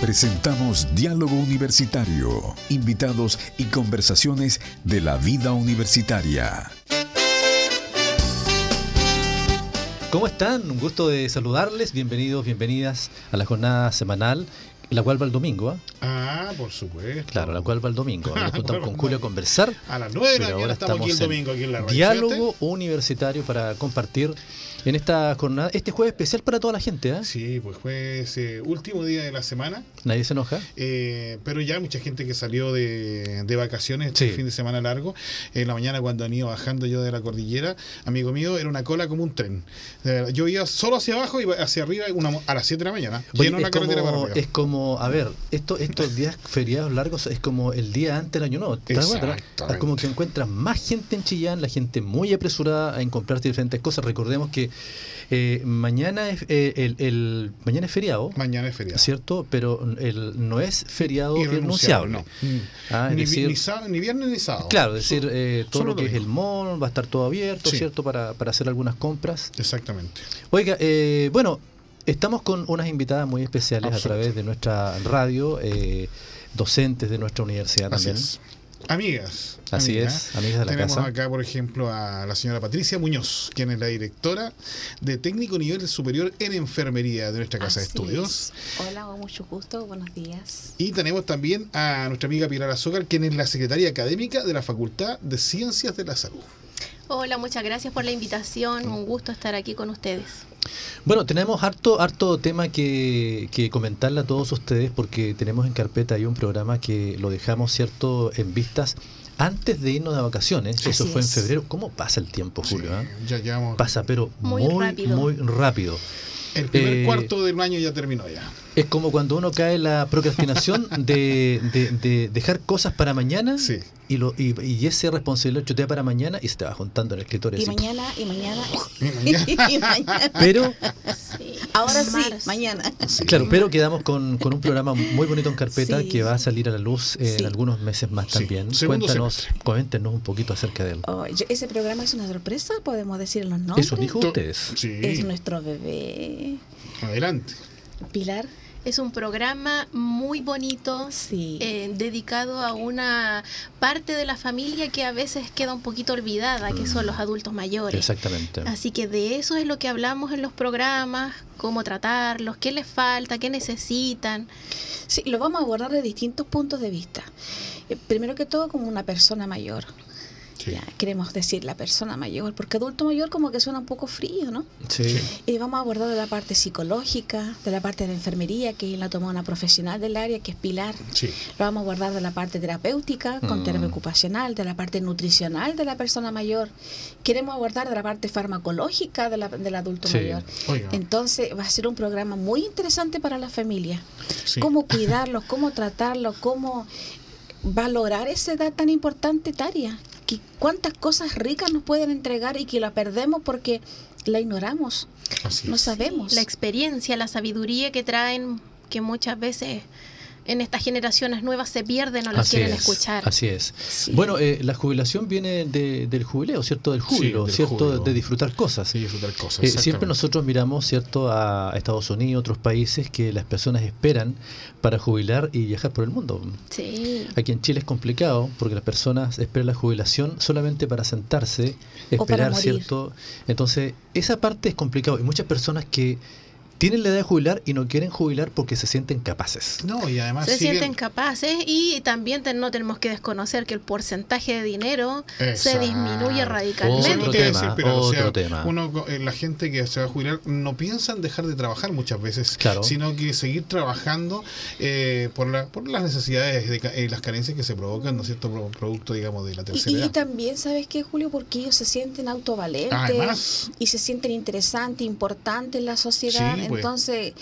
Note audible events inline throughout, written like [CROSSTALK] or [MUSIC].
Presentamos Diálogo Universitario, invitados y conversaciones de la vida universitaria. ¿Cómo están? Un gusto de saludarles. Bienvenidos, bienvenidas a la jornada semanal, la cual va el domingo. ¿ah? Ah, por supuesto. Claro, la cual va el domingo. Nos [LAUGHS] juntamos con Julio a conversar. A las 9 de la mañana estamos aquí el domingo, aquí en la radio. Diálogo universitario para compartir en esta jornada, este jueves especial para toda la gente. ¿eh? Sí, pues jueves eh, último día de la semana. Nadie se enoja. Eh, pero ya mucha gente que salió de, de vacaciones este fin de semana largo. En la mañana cuando han ido bajando yo de la cordillera, amigo mío, era una cola como un tren. Yo iba solo hacia abajo y hacia arriba a las 7 de la mañana. lleno la carretera para arriba. Es como, a ver, esto, estos días feriados largos es como el día antes del año nuevo. Es como que encuentras más gente en Chillán, la gente muy apresurada en comprarse diferentes cosas. Recordemos que eh, mañana es eh, el, mañana es feriado. Mañana es feriado. ¿Cierto? Pero el, no es feriado irrenunciable. No. Ah, ni, ni, viernes ni sábado. Claro, es decir, eh, todo lo que es el mall va a estar todo abierto, ¿cierto? Para, para hacer algunas compras. Exactamente. Oiga, bueno, estamos con unas invitadas muy especiales a través de nuestra radio, docentes de nuestra universidad también. Amigas. Así es, amigas de la Tenemos casa. acá, por ejemplo, a la señora Patricia Muñoz, quien es la directora de técnico nivel superior en enfermería de nuestra casa de estudios. Hola, mucho gusto, buenos días. Y tenemos también a nuestra amiga Pilar Azúcar, quien es la secretaria académica de la Facultad de Ciencias de la Salud. Hola, muchas gracias por la invitación, un gusto estar aquí con ustedes. Bueno, tenemos harto, harto tema que, que, comentarle a todos ustedes porque tenemos en carpeta ahí un programa que lo dejamos, ¿cierto?, en vistas antes de irnos de vacaciones. Eso fue en febrero. ¿Cómo pasa el tiempo, Julio? Ah? ya Pasa, pero muy, muy rápido. El primer eh, cuarto del año ya terminó ya. Es como cuando uno cae en la procrastinación de, de, dejar cosas para mañana y, lo, y, y ese responsabilidad chutea para mañana y se te va juntando en el escritorio. Y mañana, y mañana, [LAUGHS] y mañana. Pero, ahora sí, mañana. Claro, pero quedamos con, con, un programa muy bonito en carpeta que va a salir a la luz en algunos meses más también. Cuéntanos, coméntenos un poquito acerca de él. Oh, ese programa es una sorpresa, podemos decir los nombres. Eso dijo ustedes. Es nuestro bebé. Adelante. Pilar. Es un programa muy bonito, sí. eh, dedicado a una parte de la familia que a veces queda un poquito olvidada, que son los adultos mayores. Exactamente. Así que de eso es lo que hablamos en los programas, cómo tratarlos, qué les falta, qué necesitan. Sí, lo vamos a abordar de distintos puntos de vista. Eh, primero que todo como una persona mayor queremos decir la persona mayor, porque adulto mayor como que suena un poco frío, ¿no? Sí. Y vamos a abordar de la parte psicológica, de la parte de enfermería, que la toma una profesional del área, que es Pilar. Sí. Lo vamos a abordar de la parte terapéutica, con mm. terapia ocupacional, de la parte nutricional de la persona mayor. Queremos abordar de la parte farmacológica de la, del adulto mayor. Entonces va a ser un programa muy interesante para la familia. Cómo [LAUGHS] cuidarlos, cómo tratarlos, cómo valorar esa edad tan importante etaria cuántas cosas ricas nos pueden entregar y que la perdemos porque la ignoramos. no sabemos. La experiencia, la sabiduría que traen, que muchas veces en estas generaciones nuevas se pierden o las quieren escuchar. Así es. Bueno, eh, la jubilación viene del jubileo, ¿cierto? Del júbilo, ¿cierto? De disfrutar cosas. disfrutar cosas. Eh, siempre nosotros miramos, ¿cierto? A Estados Unidos, otros países que las personas esperan para jubilar y viajar por el mundo. Sí. Aquí en Chile es complicado porque las personas esperan la jubilación solamente para sentarse, esperar, ¿cierto? Entonces, esa parte es complicado. Y muchas personas que tienen la edad de jubilar y no quieren jubilar porque se sienten capaces. No, y además se sienten capaces y también no tenemos que desconocer que el porcentaje de dinero se disminuye radicalmente. Otro tema, otro tema. Uno, eh, la gente que se va a jubilar no piensa en dejar de trabajar muchas veces, sino que seguir trabajando eh, por, la, por las necesidades y eh, las carencias que se provocan, ¿no es cierto?, producto, digamos, de la tercera y, edad. Y también, ¿sabes qué, Julio? Porque ellos se sienten autovalentes y se sienten interesantes, importantes en la sociedad. Entonces,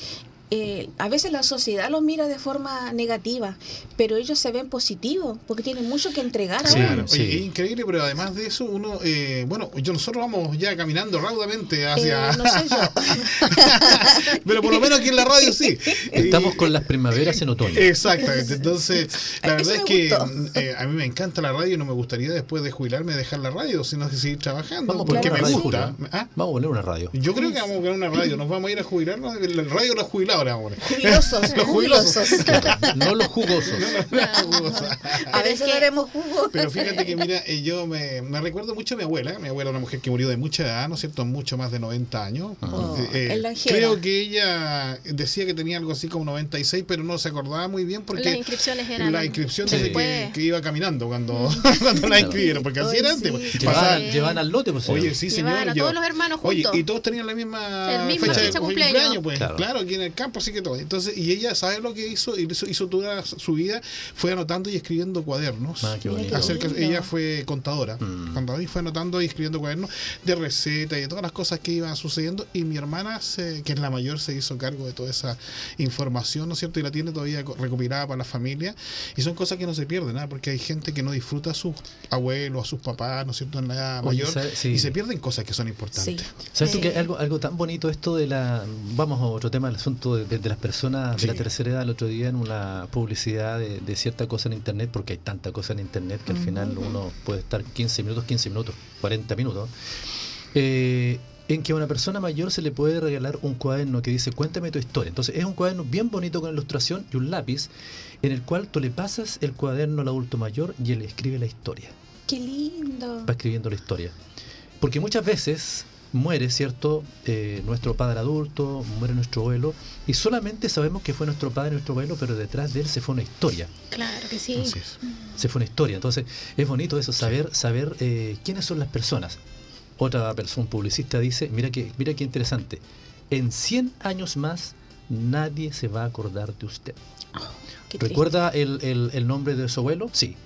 eh, a veces la sociedad lo mira de forma negativa, pero ellos se ven positivos porque tienen mucho que entregar ahora. es increíble, pero además de eso, uno, eh, bueno, yo nosotros vamos ya caminando raudamente hacia. Eh, no sé yo. [LAUGHS] pero por lo menos aquí en la radio sí. Estamos con las primaveras en otoño. Exactamente. Entonces, [LAUGHS] la verdad es que a mí me encanta la radio y no me gustaría después de jubilarme dejar la radio, sino que seguir trabajando vamos porque me gusta. ¿Ah? Vamos a poner una radio. Yo creo que vamos a poner una radio. Nos vamos a ir a jubilarnos. La radio la jubilado vamos Jubilosos. [LAUGHS] los jubilosos. no los jugosos. a veces daremos jugo. Pero fíjate que, mira, eh, yo me, me, recuerdo mucho a mi abuela. Mi abuela, una mujer que murió de mucha edad, ¿no es cierto? Mucho más de 90 años. Oh, eh, creo que ella decía que tenía algo así como 96, pero no se acordaba muy bien porque. Las inscripciones eran. La inscripción desde que, que, iba caminando cuando, [LAUGHS] cuando la inscribieron, porque así era antes. Pues, llevaban, al lote, pues. Oye, sí, señor. a todos los hermanos juntos. Oye, y todos tenían la misma fecha, de cumpleaños, pues. Claro. aquí en el campo, así que todo. Entonces, y ella, ¿sabe lo que hizo? Hizo, hizo toda su vida, fue anotando y escribiendo cuadernos. Ah, qué bonito. Acerca, ella fue contadora. Mm. Contadora y fue anotando y escribiendo cuadernos de recetas y de todas las cosas que iban sucediendo. Y mi hermana, se, que es la mayor, se hizo cargo de toda esa información, ¿no es cierto? Y la tiene todavía recopilada para la familia. Y son cosas que no se pierden, ¿no? Porque hay gente que no disfruta a sus abuelos, a sus papás, ¿no es cierto? En la edad mayor. Y se pierden cosas que son importantes. ¿Sabes tú que algo, algo tan bonito esto de la. Vamos a otro tema, el asunto de, las personas de la tercera edad, el otro día en una publicidad de, cierta cosa en internet, porque hay tanta cosa en internet que al final uno puede estar 15 minutos, 15 minutos, 40 minutos. Eh, en que a una persona mayor se le puede regalar un cuaderno que dice cuéntame tu historia. Entonces es un cuaderno bien bonito con ilustración y un lápiz en el cual tú le pasas el cuaderno al adulto mayor y él escribe la historia. Qué lindo. Va escribiendo la historia. Porque muchas veces muere, ¿cierto? Eh, nuestro padre adulto, muere nuestro abuelo, y solamente sabemos que fue nuestro padre, nuestro abuelo, pero detrás de él se fue una historia. Claro que sí. Se fue una historia. Entonces, es bonito eso, saber, saber eh, quiénes son las personas. Otra persona, un publicista, dice, mira que, mira qué interesante, en 100 años más nadie se va a acordar de usted. Oh, ¿Recuerda el, el, el nombre de su abuelo? Sí.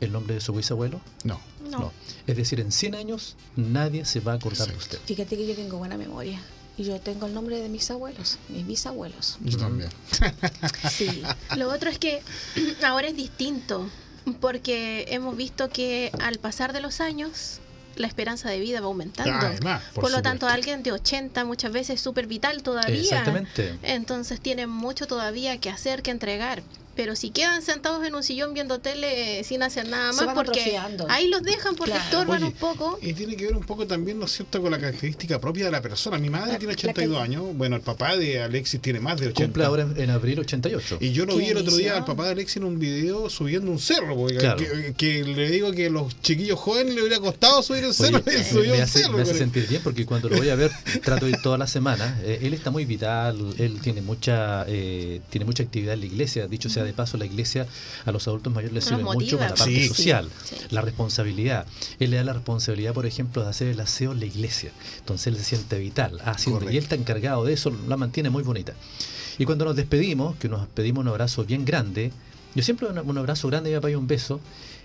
¿El nombre de su bisabuelo? No. No. Es decir, en 100 años nadie se va a acordar de usted. Fíjate que yo tengo buena memoria. Y yo tengo el nombre de mis abuelos, mis bisabuelos. Yo también. [LAUGHS] sí. Lo otro es que [CLEARS THROAT] ahora es distinto, porque hemos visto que al pasar de los años, la esperanza de vida va aumentando. por, lo tanto, alguien de 80 muchas veces es súper vital todavía. Exactamente. Entonces tiene mucho todavía que hacer, que entregar pero si quedan sentados en un sillón viendo tele sin hacer nada más, porque ahí los dejan porque estorban un poco. Y tiene que ver un poco también, ¿no es cierto?, con la característica propia de la persona. Mi madre tiene 82 años, bueno, el papá de Alexis tiene más de 80. Cumple ahora en, abril 88. Y yo lo vi el otro día al papá de Alexis en un video subiendo un cerro, porque que, le digo que los chiquillos jóvenes le hubiera costado subir el cerro y [LAUGHS] subió me hace, cerro. Me hace sentir bien porque cuando lo voy a ver, [LAUGHS] trato de ir toda la semana. Eh, él está muy vital, él tiene mucha, eh, tiene mucha actividad en la iglesia, dicho sea de paso, la iglesia a los adultos mayores les sirve mucho con la parte social, la responsabilidad. Él le da la responsabilidad, por ejemplo, de hacer el aseo en la iglesia. Entonces él se siente vital haciendo, y él está encargado de eso, la mantiene muy bonita. Y cuando nos despedimos, que nos pedimos un abrazo bien grande, yo siempre un, un abrazo grande y me un beso.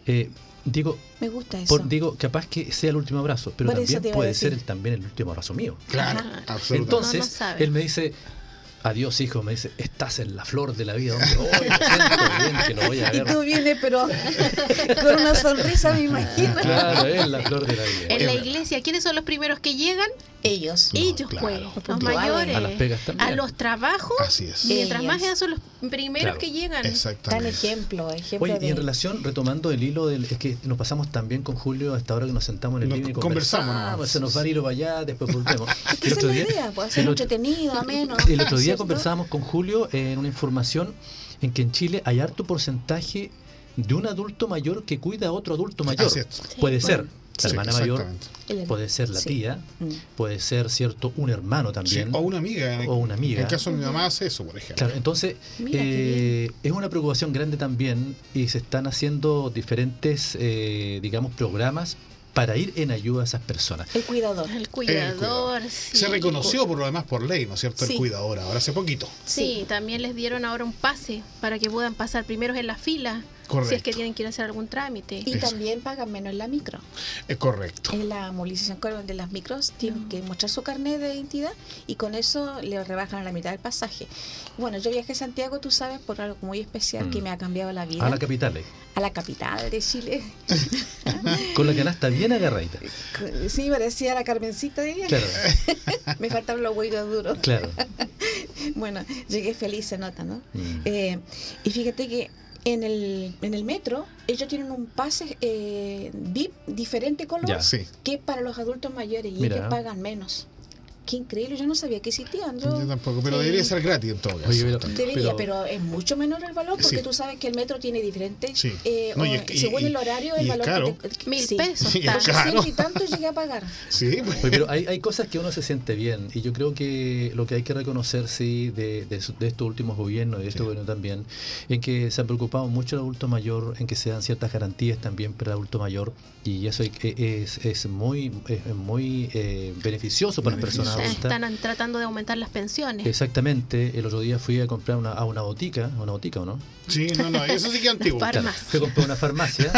Eh, digo, me gusta eso. digo, capaz que sea el último abrazo, pero también puede ser también el último abrazo mío. Claro, absolutamente. Entonces, él me dice, Adiós, hijo, me dice, estás en la flor de la vida. Donde hoy me siento bien que lo voy a [LAUGHS] ver. Y tú vienes, pero [LAUGHS] con una sonrisa, me imagino. Claro, es la flor de la vida. En la iglesia, ¿quiénes son los primeros que llegan? Ellos. Ellos, pues. Los mayores. A las pegas también. A los trabajos. Así es. Mientras más edad son los primeros que llegan. Exactamente. Dan ejemplo, ejemplo Oye, y en relación, retomando el hilo del. Es que nos pasamos también con Julio hasta ahora que nos sentamos en el living y conversamos. conversamos se nos va a ir para allá, después volvemos. [LAUGHS] Es que el otro día, idea, puede ser entretenido, ameno. El otro día conversábamos con Julio en una información en que en Chile hay harto porcentaje de un adulto mayor que cuida a otro adulto mayor. Puede ser la hermana mayor, puede ser la tía, mm. puede ser cierto un hermano también. o una amiga. o una amiga. En el caso de mi mamá hace eso, por ejemplo. Claro, entonces eh, es una preocupación grande también y se están haciendo diferentes, eh, digamos, programas para ir en ayuda a esas personas. El cuidador. El cuidador, Se reconoció por lo demás por ley, ¿no es cierto? El cuidador, ahora hace poquito. Sí, también les dieron ahora un pase para que puedan pasar primeros en la fila si es que tienen que ir a hacer algún trámite. Y también pagan menos en la micro. Es correcto. En la movilización de las micros tienen que mostrar su carnet de identidad y con eso le rebajan a la mitad del pasaje. Bueno, yo viajé a Santiago, tú sabes, por algo muy especial que mm. me ha cambiado la vida. A la capital. Eh. A la capital de Chile. [LAUGHS] con la canasta bien agarradita. Sí, parecía la Carmencita de ella. Claro. [LAUGHS] me faltaban los huevos duros. Claro. [LAUGHS] bueno, llegué feliz, se nota, ¿no? Mm. Eh, y fíjate que en el, en el metro, ellos tienen un pase eh, VIP diferente color que para los adultos mayores y ellos pagan menos. Qué increíble, yo no sabía que existían. Yo, tampoco, pero debería ser gratis en todo caso. debería, pero, es mucho menor el valor porque tú sabes que el metro tiene diferentes. Eh, según el horario, el valor. Mil pesos. Sí, y tanto llegué a pagar. Sí, pues. pero hay, hay cosas que uno se siente bien y yo creo que lo que hay que reconocer, sí, de, de, estos últimos gobiernos y de este gobierno también, en que se han preocupado mucho el adulto mayor, en que se dan ciertas garantías también para el adulto mayor y eso es, es muy, es muy eh, beneficioso para las personas están tratando de aumentar las pensiones. Exactamente. El otro día fui a comprar una, a una botica, una botica, ¿o no? Sí, no, no, eso sí que es [LAUGHS] antiguo. fui a comprar una farmacia,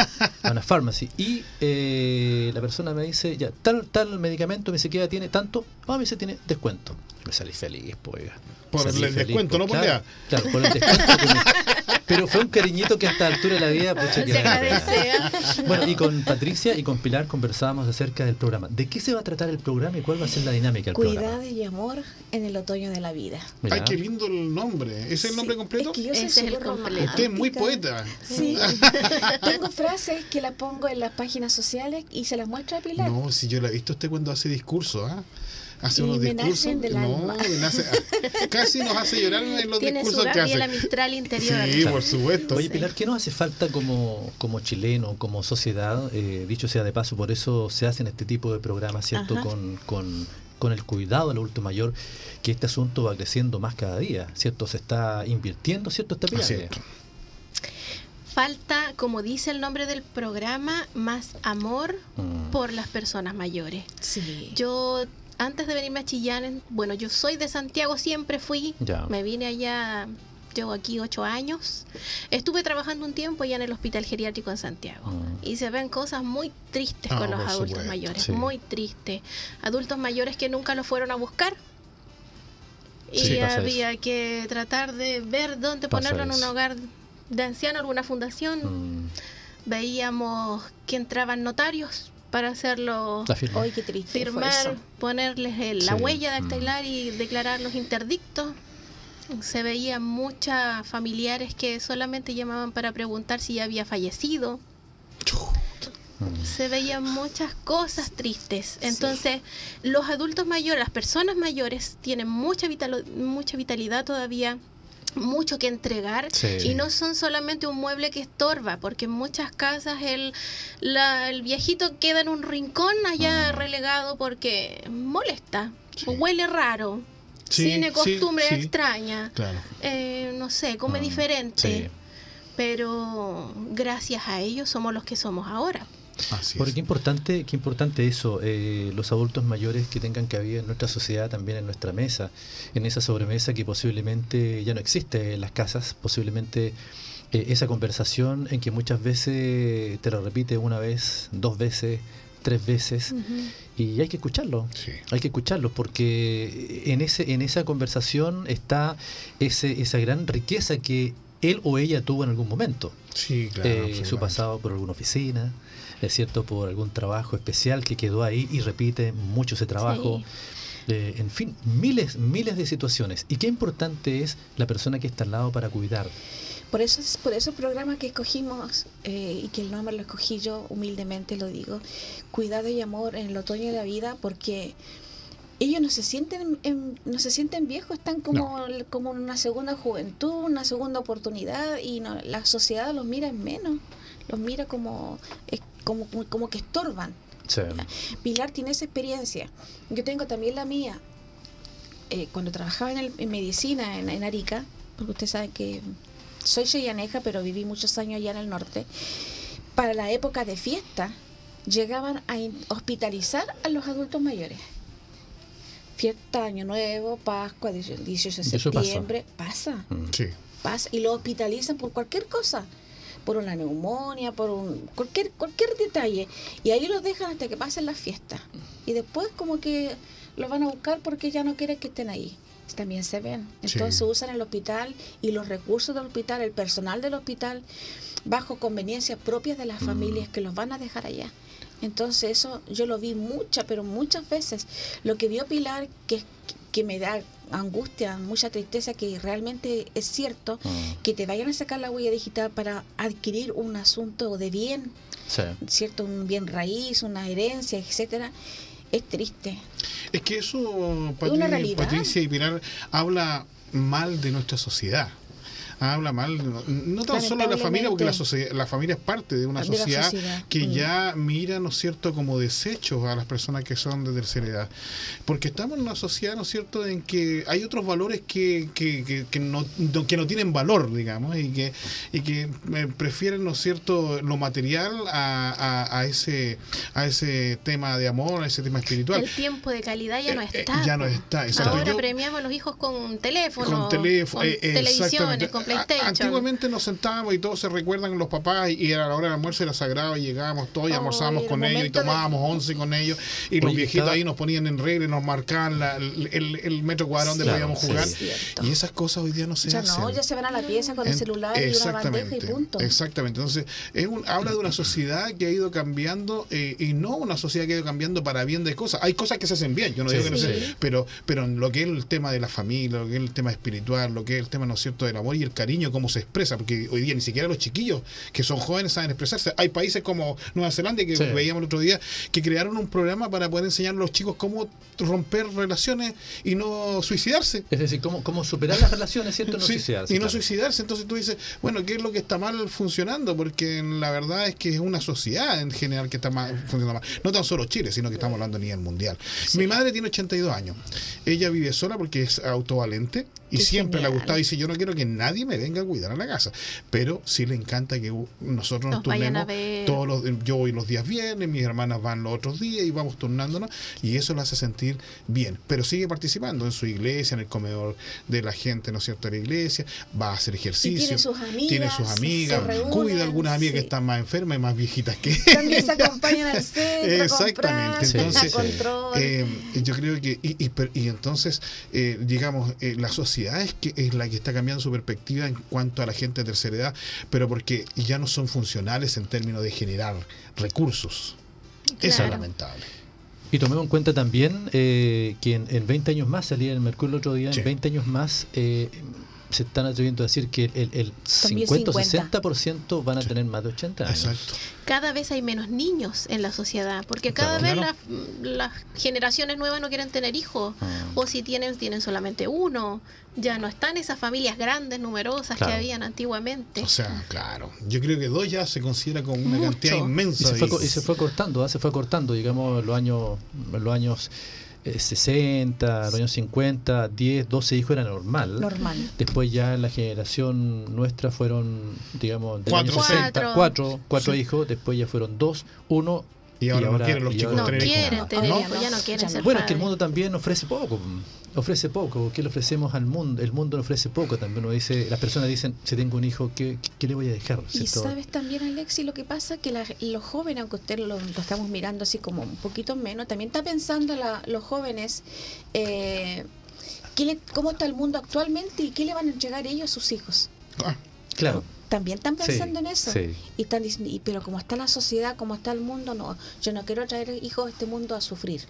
a una farmacia, y eh, la persona me dice, ya, tal, tal medicamento, me dice que ya tiene tanto, ah, me dice, tiene descuento. Me salí feliz, pues. Por el descuento, no por claro, claro, por el descuento. [LAUGHS] Pero fue un cariñito que hasta la altura de la vida, pucha, que. [LAUGHS] Bueno, y con Patricia y con Pilar conversábamos acerca del programa. ¿De qué se va a tratar el programa y cuál va a ser la dinámica del programa? Cuidado y amor en el otoño de la vida. Ay, qué lindo el nombre. ¿Es el nombre completo? Es que yo soy Ese es el completo. Usted es muy poeta. Sí. [LAUGHS] Tengo frases que las pongo en las páginas sociales y se las muestro a Pilar. No, si yo la he visto usted cuando hace discursos, ¿ah? Hace unos discursos. no, [LAUGHS] casi nos hace llorar en los discursos que hace. la Mistral interior. Sí, por supuesto. Oye, Pilar, ¿qué nos hace falta como, como chileno, como sociedad? Eh, dicho sea de paso, por eso se hacen este tipo de programas, ¿cierto? Con, con, con el cuidado del adulto mayor, que este asunto va creciendo más cada día, ¿cierto? Se está invirtiendo, ¿cierto? Esta pirámide. Falta, como dice el nombre del programa, más amor mm. por las personas mayores. Sí. Yo antes de venirme a Chillán, bueno, yo soy de Santiago, siempre fui. Me vine allá, llevo aquí ocho años. Estuve trabajando un tiempo ya en el Hospital Geriátrico en Santiago. Mm. Y se ven cosas muy tristes con ah, los adultos mayores, muy tristes. Adultos mayores que nunca los fueron a buscar. Y había que tratar de ver dónde ponerlo en un hogar de ancianos, alguna fundación. Mm. Veíamos que entraban notarios para hacerlo firmar, ponerles la huella de dactilar mm. y declarar los interdictos. Se veían muchas familiares que solamente llamaban para preguntar si ya había fallecido. Se veían muchas cosas tristes. Entonces, los adultos mayores, las personas mayores, tienen mucha, vital, mucha vitalidad todavía mucho que entregar y no son solamente un mueble que estorba, porque en muchas casas el, el viejito queda en un rincón allá mm. relegado porque molesta, huele raro, tiene costumbre extraña, eh, no sé, come mm, diferente, pero gracias a ellos somos los que somos ahora. Porque qué importante, qué importante eso, eh, los adultos mayores que tengan cabida en nuestra sociedad, también en nuestra mesa, en esa sobremesa que posiblemente ya no existe en las casas, posiblemente eh, esa conversación en que muchas veces te lo repite una vez, dos veces, tres veces y hay que escucharlo hay que escucharlo porque en ese en esa conversación está ese, esa gran riqueza que él o ella tuvo en algún momento. Sí, claro, eh, su pasado por alguna oficina es cierto, por algún trabajo especial que quedó ahí y repite mucho ese trabajo. Eh, en fin, miles, miles de situaciones. Y qué importante es la persona que está al lado para cuidar. Por eso, por eso el programa que escogimos eh, y que el nombre lo escogí yo, humildemente lo digo, Cuidado y Amor en el otoño de la vida, porque ellos no se sienten no se sienten viejos, están como, como en una segunda juventud, una segunda oportunidad y no, la sociedad los mira en menos, los mira como como, como que estorban. Pilar tiene esa experiencia. Yo tengo también la mía. Eh, cuando trabajaba en, en medicina en, Arica, porque usted sabe que soy cheyaneja, pero viví muchos años allá en el norte, para la época de fiesta llegaban a hospitalizar a los adultos mayores. Fiesta, Año Nuevo, Pascua, 18 de septiembre, pasa. Mm. Sí. Pasa y lo hospitalizan por cualquier cosa por una neumonía, por un cualquier cualquier detalle y ahí los dejan hasta que pasen las fiestas y después como que los van a buscar porque ya no quieren que estén ahí. También se ven. Entonces usan el hospital y los recursos del hospital, el personal del hospital, bajo conveniencias propias de las mm. familias que los van a dejar allá. Entonces eso yo lo vi muchas, pero muchas veces. Lo que vio Pilar, que, que me da angustia, mucha tristeza, que realmente es cierto mm. que te vayan a sacar la huella digital para adquirir un asunto de bien, ¿cierto? Un bien raíz, una herencia, etcétera. es triste. Es que eso, Patricia y Pilar, habla mal de nuestra sociedad habla mal, no, tan solo de la familia, porque la, la familia es parte de una sociedad, que mm. ya mira, ¿no es cierto?, como desechos a las personas que son de tercera edad. Porque estamos en una sociedad, ¿no es cierto?, en que hay otros valores que, que, que, no, que no tienen valor, digamos, y que, y que eh, prefieren, ¿no es cierto?, lo material a, a, ese, a ese tema de amor, a ese tema espiritual. El tiempo de calidad ya no eh, eh, está. ya no está, Ahora premiamos a los hijos con teléfono, con, teléfono, con televisiones, con Antiguamente nos sentábamos y todos se recuerdan los papás y a la hora del almuerzo era sagrado y llegábamos todos y almorzábamos con ellos y tomábamos once con ellos y los viejitos ahí nos ponían en regla y nos marcaban el, metro cuadrado donde podíamos jugar. y esas cosas hoy día no se ya hacen. No, ya se van a la pieza con el celular y una bandeja y punto. Exactamente. Entonces, es habla de una sociedad que ha ido cambiando eh, y no una sociedad que ha ido cambiando para bien de cosas. Hay cosas que se hacen bien, yo no digo que no se, pero, pero en lo que es el tema de la familia, lo que es el tema espiritual, lo que es el tema, ¿no es cierto?, del amor y el cariño cómo se expresa, porque hoy día ni siquiera los chiquillos que son jóvenes saben expresarse. Hay países como Nueva Zelanda, que veíamos el otro día, que crearon un programa para poder enseñar a los chicos cómo romper relaciones y no suicidarse. Es decir, cómo, cómo superar las relaciones, ¿cierto? No suicidarse. Y no suicidarse. Entonces tú dices, bueno, ¿qué es lo que está mal funcionando? Porque la verdad es que es una sociedad en general que está mal, funcionando mal. No tan solo Chile, sino que estamos hablando a nivel mundial. Mi madre tiene 82 años. Ella vive sola porque es autovalente y siempre le ha gustado. Dice, yo no quiero que nadie me venga a cuidar a la casa. Pero sí le encanta que nosotros nos, turnemos. Todos los, yo voy los días viernes, mis hermanas van los otros días y vamos turnándonos. Y eso lo hace sentir bien. Pero sigue participando en su iglesia, en el comedor de la gente, ¿no es cierto?, de la iglesia. Va a hacer ejercicio. tiene sus amigas. Tiene sus amigas. cuida a algunas amigas que están más enfermas y más viejitas que También se acompañan al centro. [LAUGHS] Exactamente. entonces, eh, yo creo que. Y, y, entonces, eh, digamos, eh, la sociedad es, que es la que está cambiando su perspectiva en cuanto a la gente de tercera edad, pero porque ya no son funcionales en términos de generar recursos. Eso es lamentable. Y tomemos en cuenta también eh, que en, 20 años más, salía el Mercurio el otro día, en 20 años más eh, se están atreviendo a decir que el, el 50 o 60% van a tener más de 80 años. Exacto. Cada vez hay menos niños en la sociedad, porque cada vez las, generaciones nuevas no quieren tener hijos, ah. o si tienen, tienen solamente uno. Ya no están esas familias grandes, numerosas que habían antiguamente. O sea, claro. Yo creo que dos ya se considera como una cantidad inmensa. Y se, fue, y se fue cortando, ¿ah? se fue cortando, digamos, los años, los años 60, los años 50, 10, 12 hijos era normal. Normal. Después ya en la generación nuestra fueron, digamos, de cuatro, 60, cuatro, cuatro hijos, después ya fueron dos, uno y ahora, no quieren los chicos no quieren tener hijos, ya no quieren ser Bueno, es que el mundo también ofrece poco ofrece poco, ¿qué le ofrecemos al mundo? El mundo le ofrece poco también. Uno dice, las personas dicen, si tengo un hijo, ¿qué, qué le voy a dejar? Y sabes también, Alexi, lo que pasa que los jóvenes, aunque usted lo, estamos mirando así como un poquito menos, también está pensando la, los jóvenes, eh, ¿qué cómo está el mundo actualmente y qué le van a entregar ellos a sus hijos. Ah, claro también están pensando en eso. Y están y, pero como está la sociedad, como está el mundo, no, yo no quiero traer hijos a este mundo a sufrir.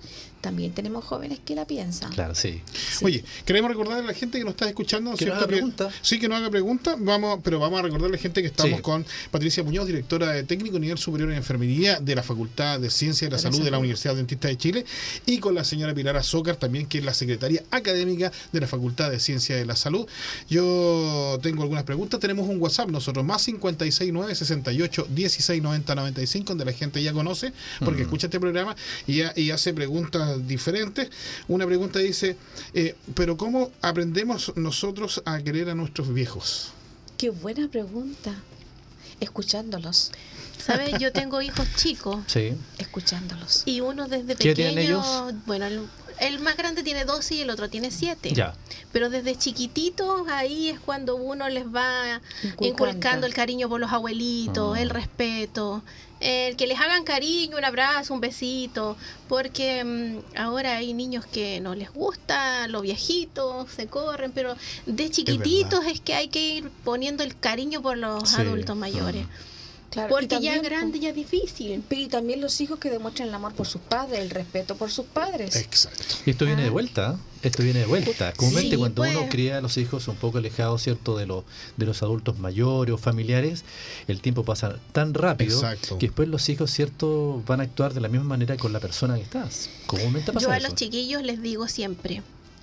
También tenemos jóvenes que la piensan. Claro, sí. Oye, queremos recordarle a la gente que nos está escuchando, que no haga pregunta. Sí, que no haga pregunta, vamos, pero vamos a recordarle a la gente que estamos con Patricia Muñoz, directora de técnico nivel superior en enfermería de la Facultad de Ciencia de la Salud de la Universidad Dentista de Chile, y con la señora Pilar Azócar también, que es la secretaria académica de la Facultad de Ciencia de la Salud. Yo tengo algunas preguntas, tenemos un WhatsApp nosotros, más 569 68 16 90 95, donde la gente ya conoce, porque escucha este programa y, y, hace preguntas diferentes. Una pregunta dice, eh, pero ¿cómo aprendemos nosotros a querer a nuestros viejos? Qué buena pregunta. Escuchándolos. ¿Sabes? Yo tengo hijos chicos. Sí. Escuchándolos. Y uno desde pequeño. Bueno, el más grande tiene 12 y el otro tiene 7. Ya. Pero desde chiquititos ahí es cuando uno les va inculcando el cariño por los abuelitos, el ah. respeto, el que les hagan cariño, un abrazo, un besito, porque mm, ahora hay niños que no les gusta, los viejitos se corren, pero de chiquititos es, que hay que ir poniendo el cariño por los adultos mayores. Porque ya grande, ya difícil. Y también los hijos que demuestran el amor por sus padres, el respeto por sus padres. Exacto. Y esto viene de ah. vuelta, esto viene de vuelta. Comúnmente cuando uno pues. cría a los hijos un poco alejados, ¿cierto?, de, lo, de los adultos mayores o familiares, el tiempo pasa tan rápido que después los hijos, ¿cierto?, van a actuar de la misma manera con la persona que estás. Comúnmente pasa Yo a los chiquillos les digo siempre,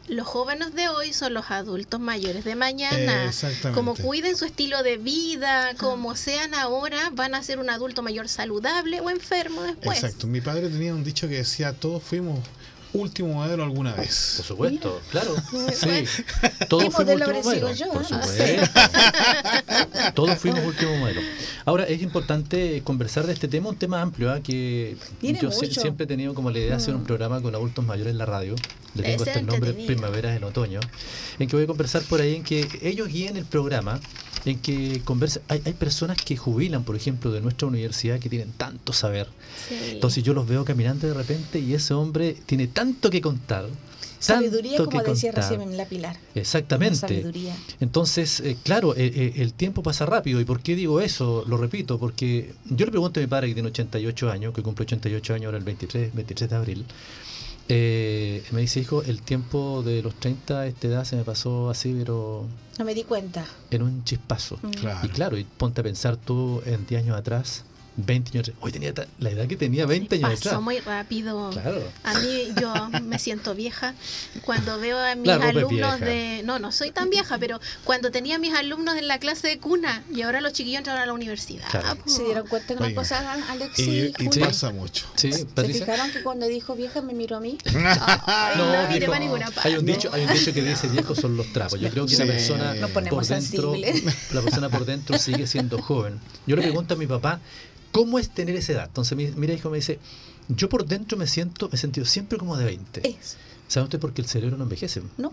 los jóvenes de hoy son los adultos mayores de mañana. Como cuiden su estilo de vida, como sean ahora, van a ser un adulto mayor saludable o enfermo después. Exacto. Mi padre tenía un dicho que decía, todos fuimos último modelo alguna vez. Por supuesto, claro. [LAUGHS] Sí. Todos fuimos último modelo. Yo, por supuesto. [LAUGHS] Todos fuimos último modelo. Ahora es importante conversar de este tema, un tema amplio, ¿ah? que yo siempre he tenido como la idea de hacer un mm. programa con adultos mayores en la radio. Le tengo este nombre Primaveras en Otoño, en que voy a conversar por ahí en que ellos guíen el programa en que conversa, hay, hay, personas que jubilan, por ejemplo, de nuestra universidad que tienen tanto saber. Entonces yo los veo caminando de repente y ese hombre tiene tanto que contar. Sabiduría, como decía recién la Pilar. Exactamente. Entonces, eh, claro, eh, eh, el tiempo pasa rápido. ¿Y por qué digo eso? Lo repito, porque yo le pregunto a mi padre que tiene 88 años, que cumple 88 años ahora el 23, 23 de abril. Eh, me dice, hijo, el tiempo de los 30 a esta edad se me pasó así, pero... No me di cuenta. En un chispazo. Y claro, y ponte a pensar tú en 10 años atrás, 20 años Hoy tenía la edad que tenía 20 años Pasó muy rápido. A mí yo me siento vieja cuando veo a mis alumnos de... No, no soy tan vieja, pero cuando tenía mis alumnos en la clase de cuna y ahora los chiquillos entran a la universidad. Se dieron cuenta que una cosa, Alex y, y, pasa mucho. ¿Sí? ¿Se fijaron que cuando dijo vieja me miró a mí? [LAUGHS] no, no, viejo, hay, un dicho, hay un dicho que dice viejos son los trapos. Yo creo que la persona por dentro, la persona por dentro sigue siendo joven. Yo le pregunto a mi papá, ¿Cómo es tener esa edad? Entonces, mira, hijo, me dice, yo por dentro me siento, me he sentido siempre como de 20. Es. ¿Sabe usted por qué el cerebro no envejece? No.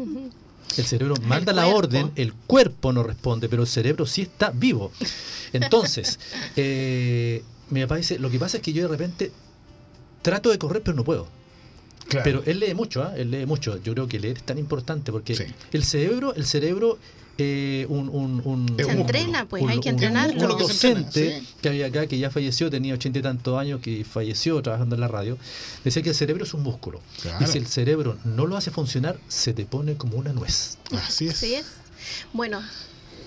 El cerebro manda la orden, el cuerpo no responde, pero el cerebro sí está vivo. Entonces, [LAUGHS] eh, mi papá dice, lo que pasa es que yo de repente trato de correr, pero no puedo. Pero él lee mucho, ¿ah? él lee mucho. Yo creo que leer es tan importante porque el cerebro, el cerebro eh, un, un, se entrena, pues hay que entrenarlo. Un docente que había acá, que ya falleció, tenía ochenta y tantos años, que falleció trabajando en la radio, decía que el cerebro es un músculo. Y si el cerebro no lo hace funcionar, se te pone como una nuez. Así es. Así es. Bueno,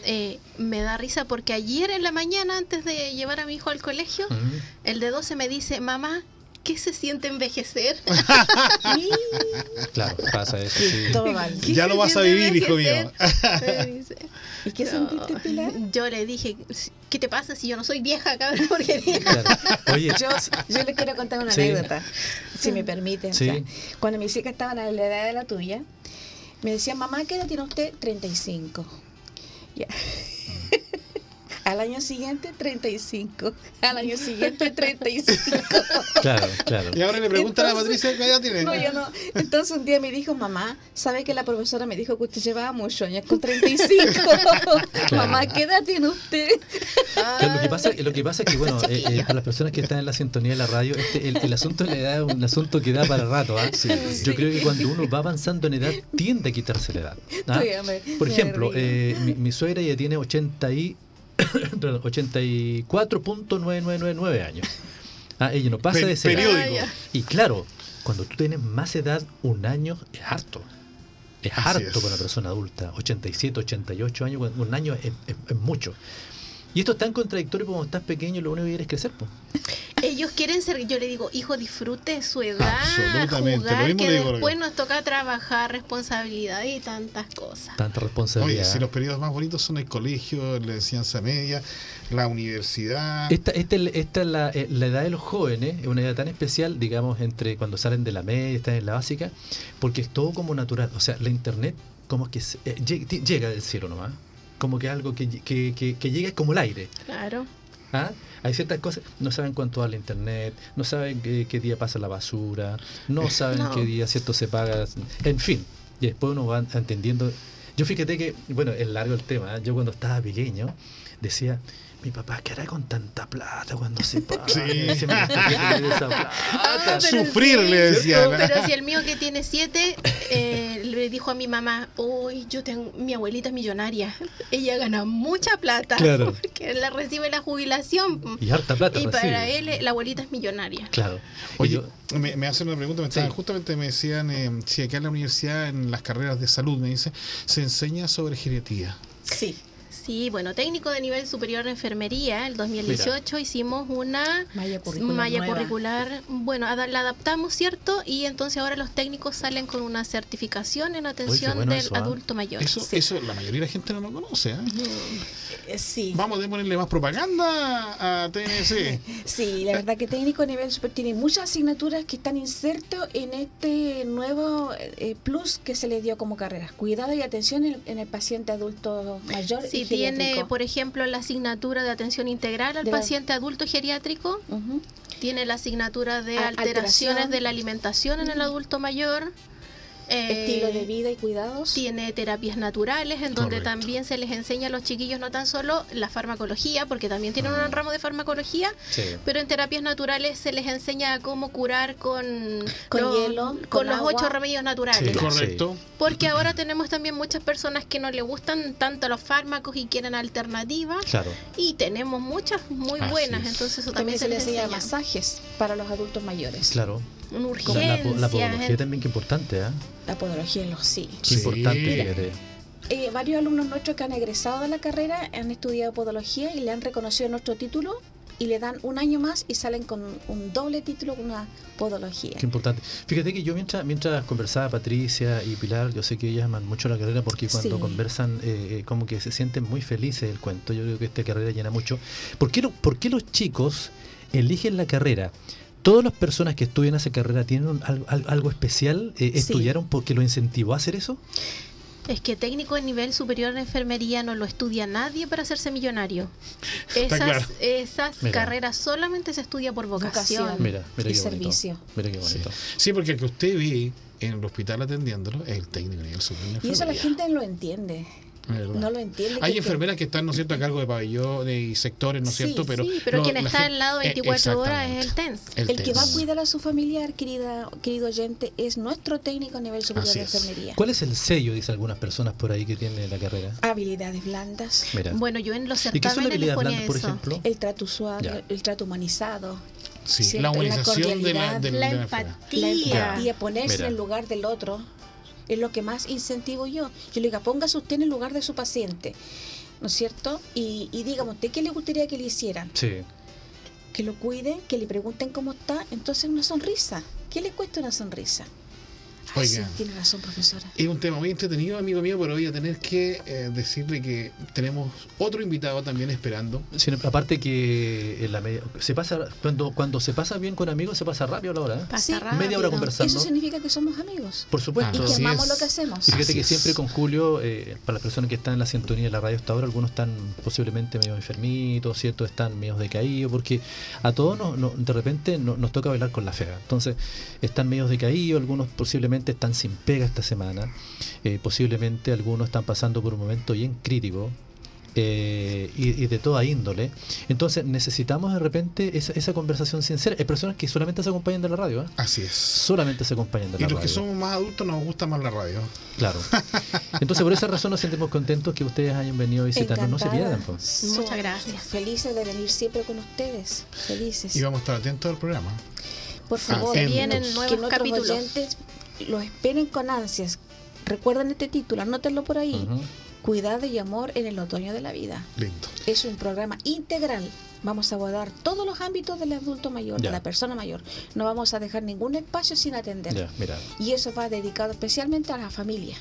eh, me da risa porque ayer en la mañana, antes de llevar a mi hijo al colegio, el de 12 me dice, mamá, ¿qué se siente envejecer? [LAUGHS] claro, pasa eso. Ya lo vas a vivir, hijo mío. ¿Y qué sentiste, Pilar? Yo le dije, ¿qué te pasa si yo no soy vieja, cabrón? [LAUGHS] Porque Oye, yo, yo les quiero contar una anécdota, si me permiten. cuando mis hijas estaban a la edad de la tuya, me decían, mamá, ¿qué edad tiene usted? 35. Ya. [LAUGHS] Al año siguiente, 35. Al año siguiente, 35. [LAUGHS] Claro, claro. Y ahora le preguntan a Patricia qué edad tiene. No, yo no. Entonces un día me dijo, mamá, ¿sabe que la profesora me dijo que usted llevaba muchos años con 35? [LAUGHS] Mamá, ¿qué edad tiene usted? lo, que pasa, lo que pasa es que, bueno, [LAUGHS] eh, eh, para las personas que están en la sintonía de la radio, este, el, asunto de la edad es un asunto que da para rato. ¿ah? Yo creo que cuando uno va avanzando en edad, tiende a quitarse la edad. ¿ah? Por ejemplo, eh, mi, mi, suegra ya tiene 80 y [COUGHS] 84.9999 años. Ah, ella no pasa de ese periódico. Y claro, cuando tú tienes más edad, un año es harto. Es harto para una persona adulta. 87, 88 años, un año es, es mucho. Y esto es tan contradictorio como estás pequeño lo único que quieres es crecer. pues Ellos quieren ser, yo le digo, hijo, disfrute su edad, Absolutamente. jugar, que después nos toca trabajar, responsabilidad y tantas cosas. Tanta responsabilidad. Oye, si los periodos más bonitos son el colegio, la enseñanza media, la universidad. Esta, esta, esta es la, eh, la, edad de los jóvenes, es una edad tan especial, digamos, entre cuando salen de la media, están en la básica, porque es todo como natural. O sea, la internet como que eh, llega del cielo nomás como que algo que, que, que, llega como el aire. Claro. ¿Ah? Hay ciertas cosas, no saben cuánto vale internet, no saben qué, qué día pasa la basura, no [LAUGHS] saben qué día cierto se paga, en fin. Y después uno va entendiendo Yo fíjate que, bueno, es largo el tema. ¿eh? Yo cuando estaba pequeño decía, mi papá, ¿qué hará con tanta plata cuando se [LAUGHS] paga? Sí. [LAUGHS] Ah, Sufrir, le decía. Pero si el mío que tiene siete, eh, le dijo a mi mamá, uy, yo tengo, mi abuelita es millonaria, ella gana mucha plata, claro. [LAUGHS] porque la recibe la jubilación. Y harta plata. Y para él, la abuelita es millonaria. Claro. Oye, me, hacen una pregunta, me justamente me decían, eh, si acá en la universidad, en las carreras de salud, me dice, se enseña sobre geriatría. Sí. Sí, bueno, técnico de nivel superior de enfermería, el 2018 hicimos una malla curricular, bueno, la adaptamos, ¿cierto? Y entonces ahora los técnicos salen con una certificación en atención del ¿ah? adulto mayor. Eso, eso la mayoría de la gente no lo conoce, ¿eh? Eh, sí. Vamos a ponerle más propaganda a TNC. [LAUGHS] sí, la verdad que técnico de nivel superior tiene muchas asignaturas que están insertos en este nuevo eh, plus que se le dio como carrera. Cuidado y atención en, el paciente adulto mayor. Sí, tiene, por ejemplo, la asignatura de atención integral al paciente adulto geriátrico. Tiene la asignatura de alteraciones de la alimentación en el adulto mayor. Estilo de eh, vida y cuidados. Tiene terapias naturales, en donde también se les enseña a los chiquillos no tan solo la farmacología, porque también tienen un mm. ramo de farmacología, pero en terapias naturales se les enseña cómo curar con, con los, hielo, con, los ocho remedios naturales. correcto. Porque ahora tenemos también muchas personas que no le gustan tanto los fármacos y quieren alternativas. Claro. Y tenemos muchas muy buenas, entonces eso también, se, les enseña masajes para los adultos mayores. Claro. Una urgencia. La, la podología también que importante, ¿eh? La podología, sí. sí. Importante. Eh, varios alumnos nuestros que han egresado de la carrera han estudiado podología y le han reconocido nuestro título y le dan un año más y salen con un doble título con una podología. Qué importante. Fíjate que yo mientras, mientras conversaba Patricia y Pilar, yo sé que ellas aman mucho la carrera porque cuando conversan eh, eh, como que se sienten muy felices el cuento. Yo creo que esta carrera llena mucho. ¿Por qué, ¿Por qué los chicos eligen la carrera? ¿Todas las personas que estudian esa carrera tienen algo, especial? Eh, ¿Estudiaron porque lo incentivó a hacer eso? Es que técnico de nivel superior de enfermería no lo estudia nadie para hacerse millonario. Esas, esas carreras solamente se estudia por vocación, mira, mira y servicio. Mira qué bonito. Sí. porque el que usted ve en el hospital atendiéndolo es el técnico de nivel superior de enfermería. Y eso la gente no lo entiende. No lo entiende. Hay enfermeras que están, ¿no es cierto?, a cargo de pabellones y sectores, ¿no es cierto? Pero, sí, pero quien está al lado 24 eh, horas es el TENS. El, que va a cuidar a su familiar, querida, querido oyente, es nuestro técnico a nivel superior de enfermería. ¿Cuál es el sello, dice algunas personas por ahí, que tiene la carrera? Habilidades blandas. Bueno, yo en los certámenes les ponía blandas, por ejemplo? El trato suave, el trato humanizado. Sí, la humanización de la, de la, empatía. La ponerse en el lugar del otro es lo que más incentivo yo. Yo le digo, póngase usted en el lugar de su paciente, ¿no es cierto? Y, y dígame, ¿usted qué le gustaría que le hicieran? Sí. Que lo cuiden, que le pregunten cómo está, entonces una sonrisa. ¿Qué le cuesta una sonrisa? Tiene razón, profesora. Es un tema muy entretenido, amigo mío, pero voy a tener que eh, decirle que tenemos otro invitado también esperando. aparte que en la media, se pasa cuando cuando se pasa bien con amigos se pasa rápido la hora. ¿eh? Pasa Media hora conversando. Eso significa que somos amigos. Por supuesto. y que amamos lo que hacemos. fíjate que siempre con Julio, eh, para las personas que están en la sintonía de la radio hasta ahora, algunos están posiblemente medio enfermitos, ¿cierto? Están medio decaídos, porque a todos nos, de repente nos toca bailar con la fea. Entonces, están medio decaídos, algunos posiblemente están sin pega esta semana, eh, posiblemente algunos están pasando por un momento bien crítico, eh, y, de toda índole. Entonces necesitamos de repente esa, conversación sincera. Hay personas que solamente se acompañan de la radio. ¿eh? Así es. Solamente se acompañan de la radio. Y los que somos más adultos nos gusta más la radio. Claro. [LAUGHS] Entonces por esa razón nos sentimos contentos que ustedes hayan venido a visitarnos. No se pierdan. Pues. Muchas gracias. Felices de venir siempre con ustedes. Felices. Y vamos a estar atentos al programa. Por favor, vienen nuevos capítulos. Oyentes lo esperen con ansias. Recuerden este título, anótenlo por ahí. Cuidado y amor en el otoño de la vida. Lindo. Es un programa integral Vamos a abordar todos los ámbitos del adulto mayor, de la persona mayor. No vamos a dejar ningún espacio sin atender. y eso va dedicado especialmente a la familia.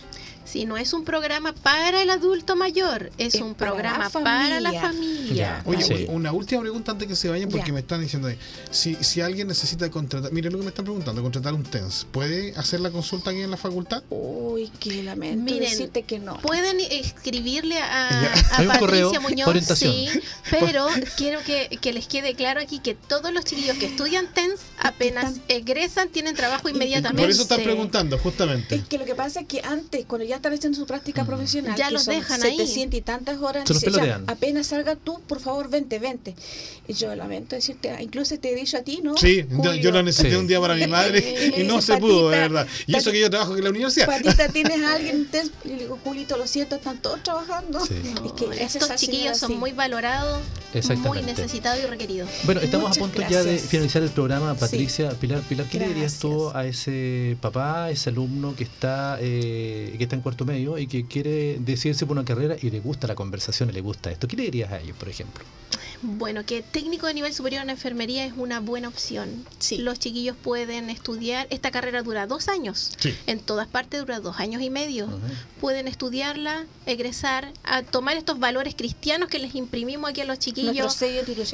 Si no es un programa para el adulto mayor, es, un programa para la familia. Oye, una última pregunta antes que se vayan, porque me están diciendo, si, si alguien necesita contratar, mire lo que me están preguntando, contratar un TENS, ¿puede hacer la consulta aquí en la facultad? Uy, qué lamento Miren, decirte que no. Pueden escribirle a, a Patricia Muñoz, sí, pero quiero que que, les quede claro aquí que todos los chiquillos que estudian TENS apenas egresan tienen trabajo inmediatamente. Por eso están preguntando, justamente. Es que lo que pasa es que antes, cuando ya están haciendo su práctica mm. profesional, ya los dejan 700 y tantas horas, apenas salga tú, por favor, vente, vente. Y yo lamento decirte, incluso te he dicho a ti, ¿no? Sí, yo lo necesité un día para mi madre [LAUGHS] y no se pudo, de verdad. Y eso que yo trabajo en la universidad. Patita, ¿tienes a [LAUGHS] alguien? Y le digo, Julito, lo siento, están todos trabajando. estos chiquillos son muy valorados, muy necesitados y requeridos. Bueno, estamos a punto ya de finalizar el programa, Patricia. Pilar, Pilar, ¿qué le dirías tú a ese papá, ese alumno que está, eh, que está en cuarto medio y que quiere decidirse por una carrera y le gusta la conversación y le gusta esto? ¿Qué le dirías a ellos, por ejemplo? Bueno, que técnico de nivel superior en enfermería es una buena opción. Sí. Los chiquillos pueden estudiar, esta carrera dura dos años, en todas partes dura dos años y medio. Pueden estudiarla, egresar, a tomar estos valores cristianos que les imprimimos aquí a los chiquillos,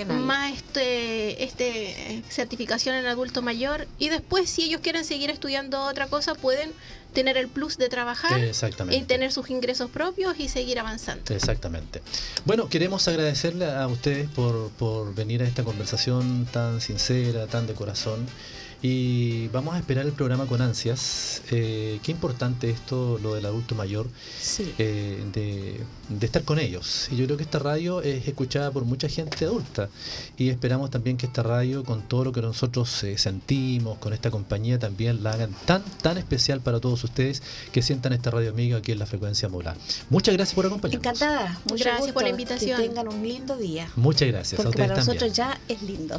más este, este certificación en adulto mayor, y después si ellos quieren seguir estudiando otra cosa, pueden tener el plus de trabajar y tener sus ingresos propios y seguir avanzando. Exactamente. Bueno, queremos agradecerle a ustedes por, por venir a esta conversación tan sincera, tan de corazón. Y vamos a esperar el programa con ansias. Eh, qué importante esto, lo del adulto mayor, eh, de, estar con ellos. Y yo creo que esta radio es escuchada por mucha gente adulta. Y esperamos también que esta radio, con todo lo que nosotros eh, sentimos, con esta compañía, también la hagan tan, tan especial para todos ustedes que sientan esta radio amiga aquí en la frecuencia molar. Muchas gracias por acompañarnos. Encantada. Muchas gracias por la invitación. Que tengan un lindo día. Muchas gracias. Porque para nosotros ya es lindo.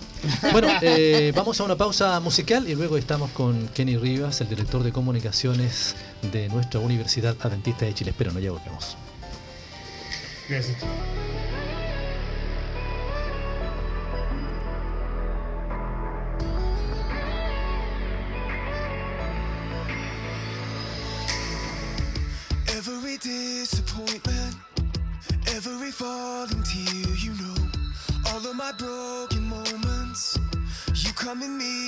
Bueno, [LAUGHS] vamos a una pausa musical y luego estamos con Kenny Rivas, el director de comunicaciones de nuestra Universidad Adventista de Chile. Espero, no ya volvemos. Gracias. Every disappointment, every falling tear, you know, all of my broken moments. You come meet me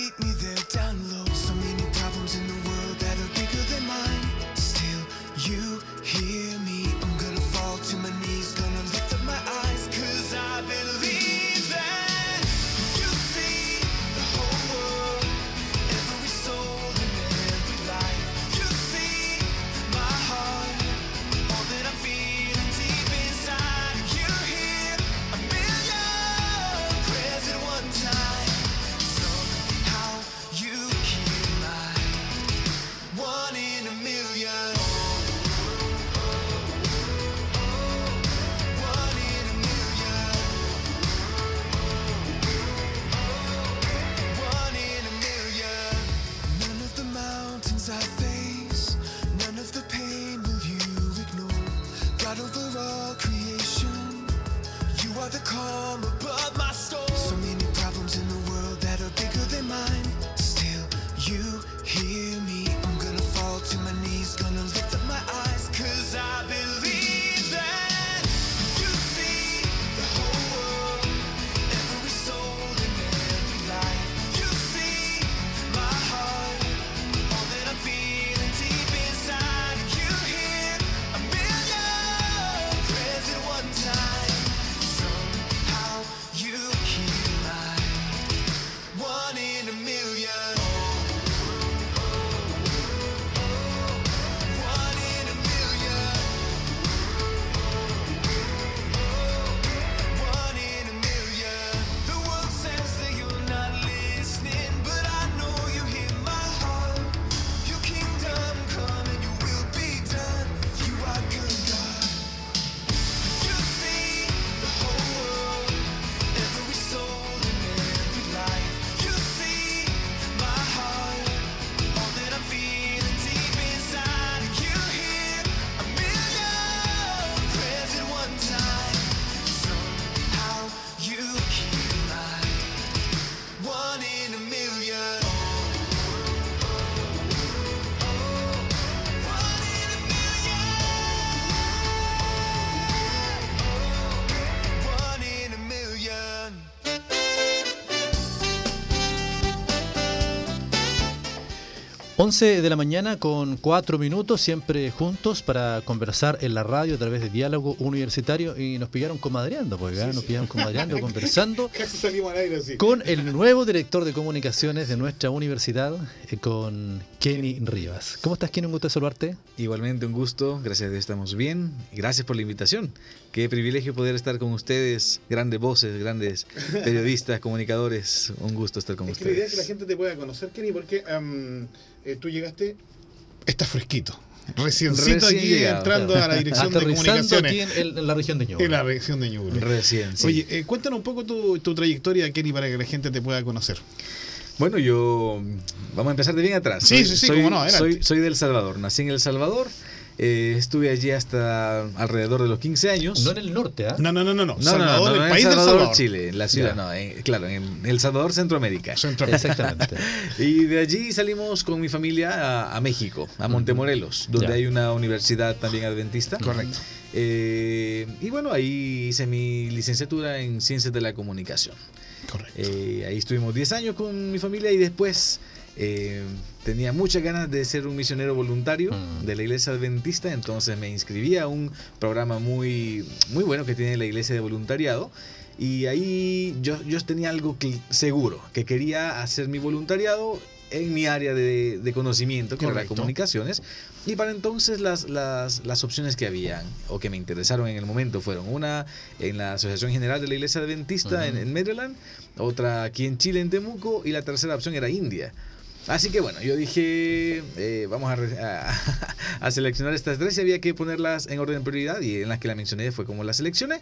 11 de la mañana con 4 minutos, siempre juntos para conversar en la radio a través de diálogo universitario y nos pillaron comadreando, pues nos pillaron comadreando, [LAUGHS] conversando con el nuevo director de comunicaciones de nuestra universidad, eh, con Kenny Rivas. ¿Cómo estás, Kenny? Un gusto saludarte. Igualmente un gusto, gracias a Dios estamos bien gracias por la invitación. Qué privilegio poder estar con ustedes, grandes voces, grandes [LAUGHS] periodistas, comunicadores. Un gusto estar con ustedes. la idea es que la gente te pueda conocer, Kenny, porque eh, tú llegaste, estás fresquito. Reciencito aquí entrando a la dirección de comunicaciones. aquí en, la región de Ñuble. En la región de Ñuble. Recién, sí. Oye, eh, cuéntanos un poco tu, tu trayectoria, Kenny, para que la gente te pueda conocer. Bueno, yo. Vamos a empezar de bien atrás. Sí, sí, sí, soy, no. Soy, soy del Salvador. Nací en El Salvador. Eh, estuve allí hasta alrededor de los 15 años. No en el norte, ¿ah? No, no, no, no. no. Salvador, el país del Salvador. Chile, en la ciudad, no. claro, en El Salvador, Centroamérica. [LAUGHS] Exactamente. y de allí salimos con mi familia a, México, a Montemorelos, donde hay una universidad también adventista. Correcto. Eh, y bueno, ahí hice mi licenciatura en Ciencias de la Comunicación. Correcto. Eh, ahí estuvimos 10 años con mi familia y después eh, tenía muchas ganas de ser un misionero voluntario mm. de la iglesia adventista, entonces me inscribí a un programa muy, muy bueno que tiene la iglesia de voluntariado. Y ahí yo, yo tenía algo que, seguro, que quería hacer mi voluntariado en mi área de, conocimiento, que era comunicaciones. Y para entonces las, las, las, opciones que habían o que me interesaron en el momento fueron una en la Asociación General de la Iglesia Adventista en, en, Maryland, otra aquí en Chile, en Temuco, y la tercera opción era India. Así que bueno, yo dije, eh, vamos [LAUGHS] a, seleccionar estas tres y había que ponerlas en orden de prioridad y en las que la mencioné fue como la seleccioné.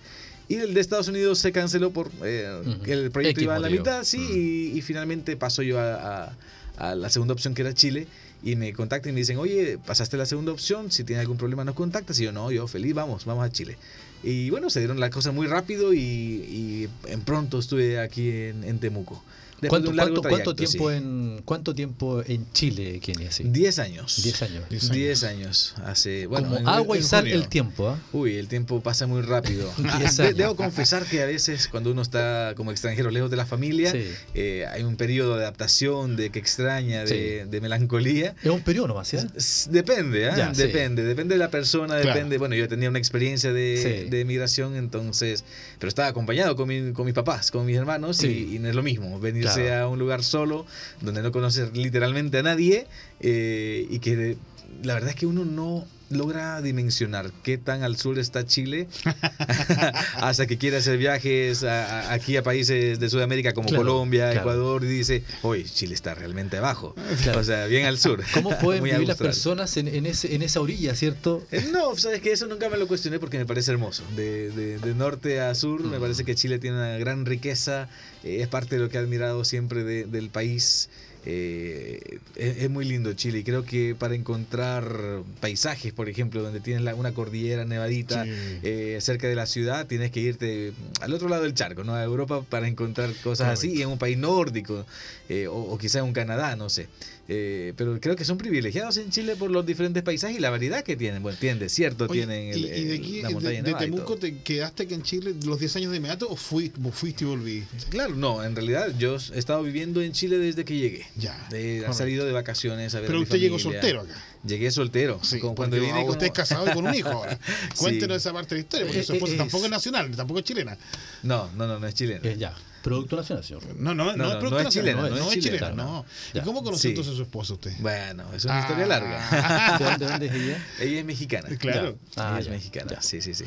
Y el de Estados Unidos se canceló por eh, el proyecto iba a la mitad, sí, y, finalmente paso yo a, la segunda opción que era Chile y me contactan y me dicen, oye, pasaste la segunda opción, si tienes algún problema nos contactas. Y yo, no, yo feliz, vamos, vamos a Chile. Y bueno, se dieron las cosas muy rápido y, en pronto estuve aquí en Temuco. ¿Cuánto, cuánto, tiempo en, ¿Cuánto tiempo en Chile, Kenny? Diez años. Diez años. Diez años. Hace, bueno, agua y sal el tiempo. ¿ah? Uy, el tiempo pasa muy rápido. [LAUGHS] debo confesar que a veces cuando uno está como extranjero lejos de la familia, eh, hay un periodo de adaptación, de que extraña, de, melancolía. Es un periodo nomás, ¿eh? Depende, ¿ah? depende. Depende de la persona, depende. Bueno, yo tenía una experiencia de, de migración, entonces, pero estaba acompañado con, con mis papás, con mis hermanos, y, y, no es lo mismo venir sea un lugar solo, donde no conoces literalmente a nadie eh, y que la verdad es que uno no logra dimensionar qué tan al sur está Chile [LAUGHS] hasta que quiere hacer viajes aquí a países de Sudamérica como Colombia, Ecuador y dice, hoy Chile está realmente abajo, o sea, bien al sur. ¿Cómo [LAUGHS] pueden vivir las personas en, en, ese, en esa orilla, cierto? Eh, no, sabes que eso nunca me lo cuestioné porque me parece hermoso. De, de, norte a sur me mm. parece que Chile tiene una gran riqueza, eh, es parte de lo que he admirado siempre del país. Eh, es, muy lindo Chile y creo que para encontrar paisajes, por ejemplo, donde tienes una cordillera nevadita eh, cerca de la ciudad, tienes que irte al otro lado del charco, ¿no? A Europa para encontrar cosas así y en un país nórdico eh, o, o, quizá en un Canadá, no sé. Eh, pero creo que son privilegiados en Chile por los diferentes paisajes y la variedad que tienen. Bueno, tienen desierto, tienen el, y, de aquí, de, Temuco, ¿te quedaste aquí en Chile los 10 años de inmediato o fuiste, fuiste y volví? Claro, no, en realidad yo he estado viviendo en Chile desde que llegué. Ya. De, salido de vacaciones a ver Pero usted llegó soltero acá. Llegué soltero. Sí, cuando vine Usted es casado y con un hijo ahora. [LAUGHS] Cuéntenos esa parte de la historia, porque su esposa tampoco es nacional, tampoco es chilena. No, no, no, no es chilena. Eh, ya. Producto nacional, señor. No, no, no, es producto nacional. No, no, es chilena, no. ¿Y cómo conoció entonces a su esposa usted? Bueno, es una historia larga. [LAUGHS] ¿De dónde, es ella? Ella es mexicana. Claro. Ah, ella es mexicana. Sí, sí, sí.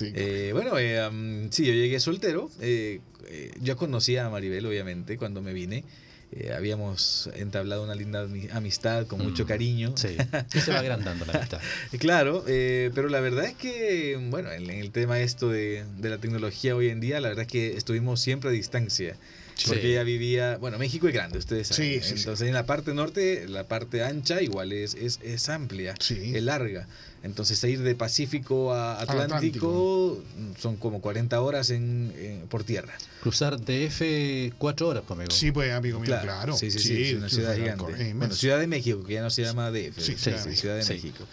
Eh, bueno, eh, sí, yo llegué soltero. Eh, eh, yo conocí a Maribel, obviamente, cuando me vine. Eh, habíamos entablado una linda amistad con mucho mm, cariño. Sí, se va agrandando la amistad. [LAUGHS] claro, eh, pero la verdad es que, bueno, en, el tema esto de, de, la tecnología hoy en día, la verdad es que estuvimos siempre a distancia. Porque ella vivía, bueno, México es grande, ustedes saben. Sí, Entonces en la parte norte, la parte ancha igual es, es, es amplia, es larga. Entonces ir de Pacífico a Atlántico, son como 40 horas en, por tierra. Cruzar DF 4 horas, conmigo. Sí, pues amigo mío, claro. Sí, sí, sí, es una ciudad gigante. Bueno, Ciudad de México, que ya no se llama DF. Sí, Ciudad de México.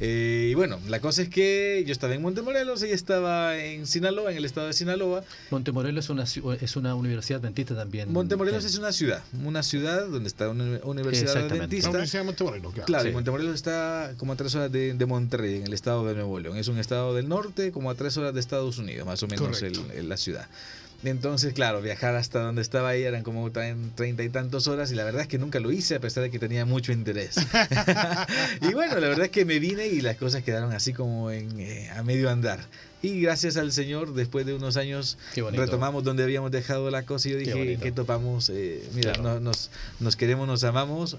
Eh, y bueno, la cosa es que yo estaba en Montemorelos, ella estaba en Sinaloa, en el estado de Sinaloa. Montemorelos es una, es una universidad adventista también. Montemorelos es una ciudad, una ciudad donde está una universidad adventista. La Universidad de Montemorelos, claro. Claro, Montemorelos está como a tres horas de, Monterrey, en el estado de Nuevo León. Es un estado del norte, como a tres horas de Estados Unidos, más o menos la ciudad. Entonces, claro, viajar hasta donde estaba ahí eran como treinta y tantos horas y la verdad es que nunca lo hice a pesar de que tenía mucho interés. [LAUGHS] y bueno, la verdad es que me vine y las cosas quedaron así como en, eh, a medio andar. Y gracias al Señor, después de unos años, retomamos donde habíamos dejado la cosa y yo dije que topamos, eh, mira, nos, nos queremos, nos amamos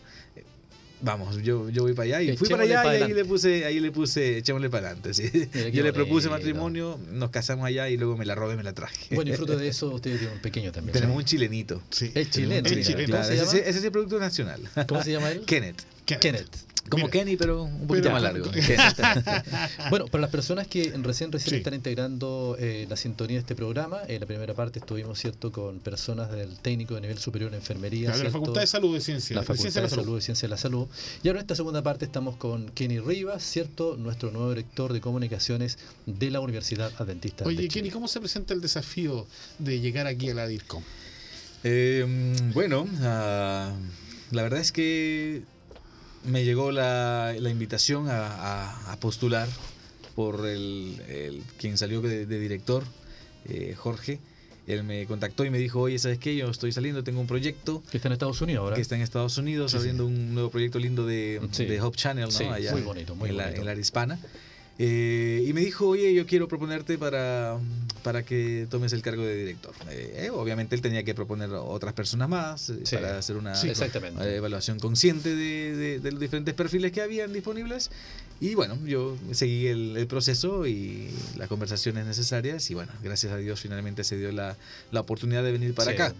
vamos, yo, yo voy para allá y fui para allá y ahí le puse, ahí le puse, echémosle para adelante. ¿sí? Yo le propuse matrimonio, nos casamos allá y luego me la robé y me la traje. Bueno, y fruto de eso usted tiene un pequeño también. Tenemos un chilenito. Sí. El chileno. El chileno. Ese, es el producto nacional. ¿Cómo se llama él? Kenneth. Kenneth. Como Kenny, pero un poquito más largo. [LAUGHS] [LAUGHS] bueno, para las personas que recién recién están integrando eh, la sintonía de este programa, en la primera parte estuvimos cierto con personas del técnico de nivel superior en enfermería. la Facultad de Salud de Ciencia. La Facultad de, Salud de Ciencia de la Salud. Y ahora en esta segunda parte estamos con Kenny Rivas, cierto, nuestro nuevo director de comunicaciones de la Universidad Adventista. Oye, Kenny, ¿cómo se presenta el desafío de llegar aquí a la DIRCOM? Eh, bueno, ah, la verdad es que me llegó la, la invitación a, postular por el, quien salió de, director, eh, Jorge. Él me contactó y me dijo, oye, ¿sabes qué? Yo estoy saliendo, tengo un proyecto. Que está en Estados Unidos ahora. Que está en Estados Unidos, abriendo un nuevo proyecto lindo de, de Hope Channel, ¿no? Allá muy bonito, muy en, bonito. La, en la hispana. Eh, y me dijo, oye, yo quiero proponerte para, para que tomes el cargo de director. Eh, eh, obviamente él tenía que proponer otras personas más para hacer una evaluación consciente de, de, los diferentes perfiles que habían disponibles. Y bueno, yo seguí el, proceso y las conversaciones necesarias y bueno, gracias a Dios finalmente se dio la, la oportunidad de venir para acá.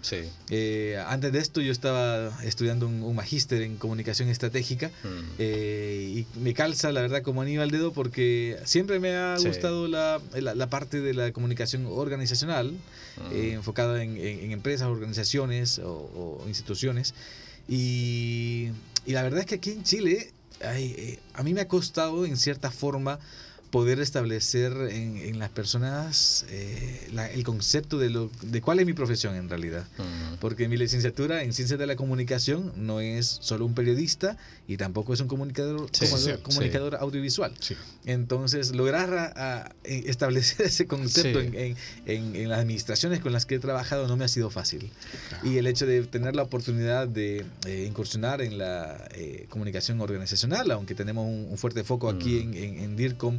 Eh, antes de esto yo estaba estudiando un, magíster en comunicación estratégica mm. eh, y me calza la verdad como anillo al dedo porque siempre me ha gustado la, la, parte de la comunicación organizacional mm. eh, enfocada en, empresas, organizaciones o, instituciones. Y, y la verdad es que aquí en Chile eh, a mí me ha costado en cierta forma poder establecer en, las personas eh, el concepto de, lo, de cuál es mi profesión en realidad. Porque mi licenciatura en Ciencias de la Comunicación no es solo un periodista y tampoco es un comunicador, comunicador audiovisual. Entonces, lograr e, establecer [LAUGHS] ese concepto en, en, las administraciones con las que he trabajado no me ha sido fácil. Y el hecho de tener la oportunidad de eh, incursionar en la eh, comunicación organizacional, aunque tenemos un, fuerte foco aquí en, en DIRCOM,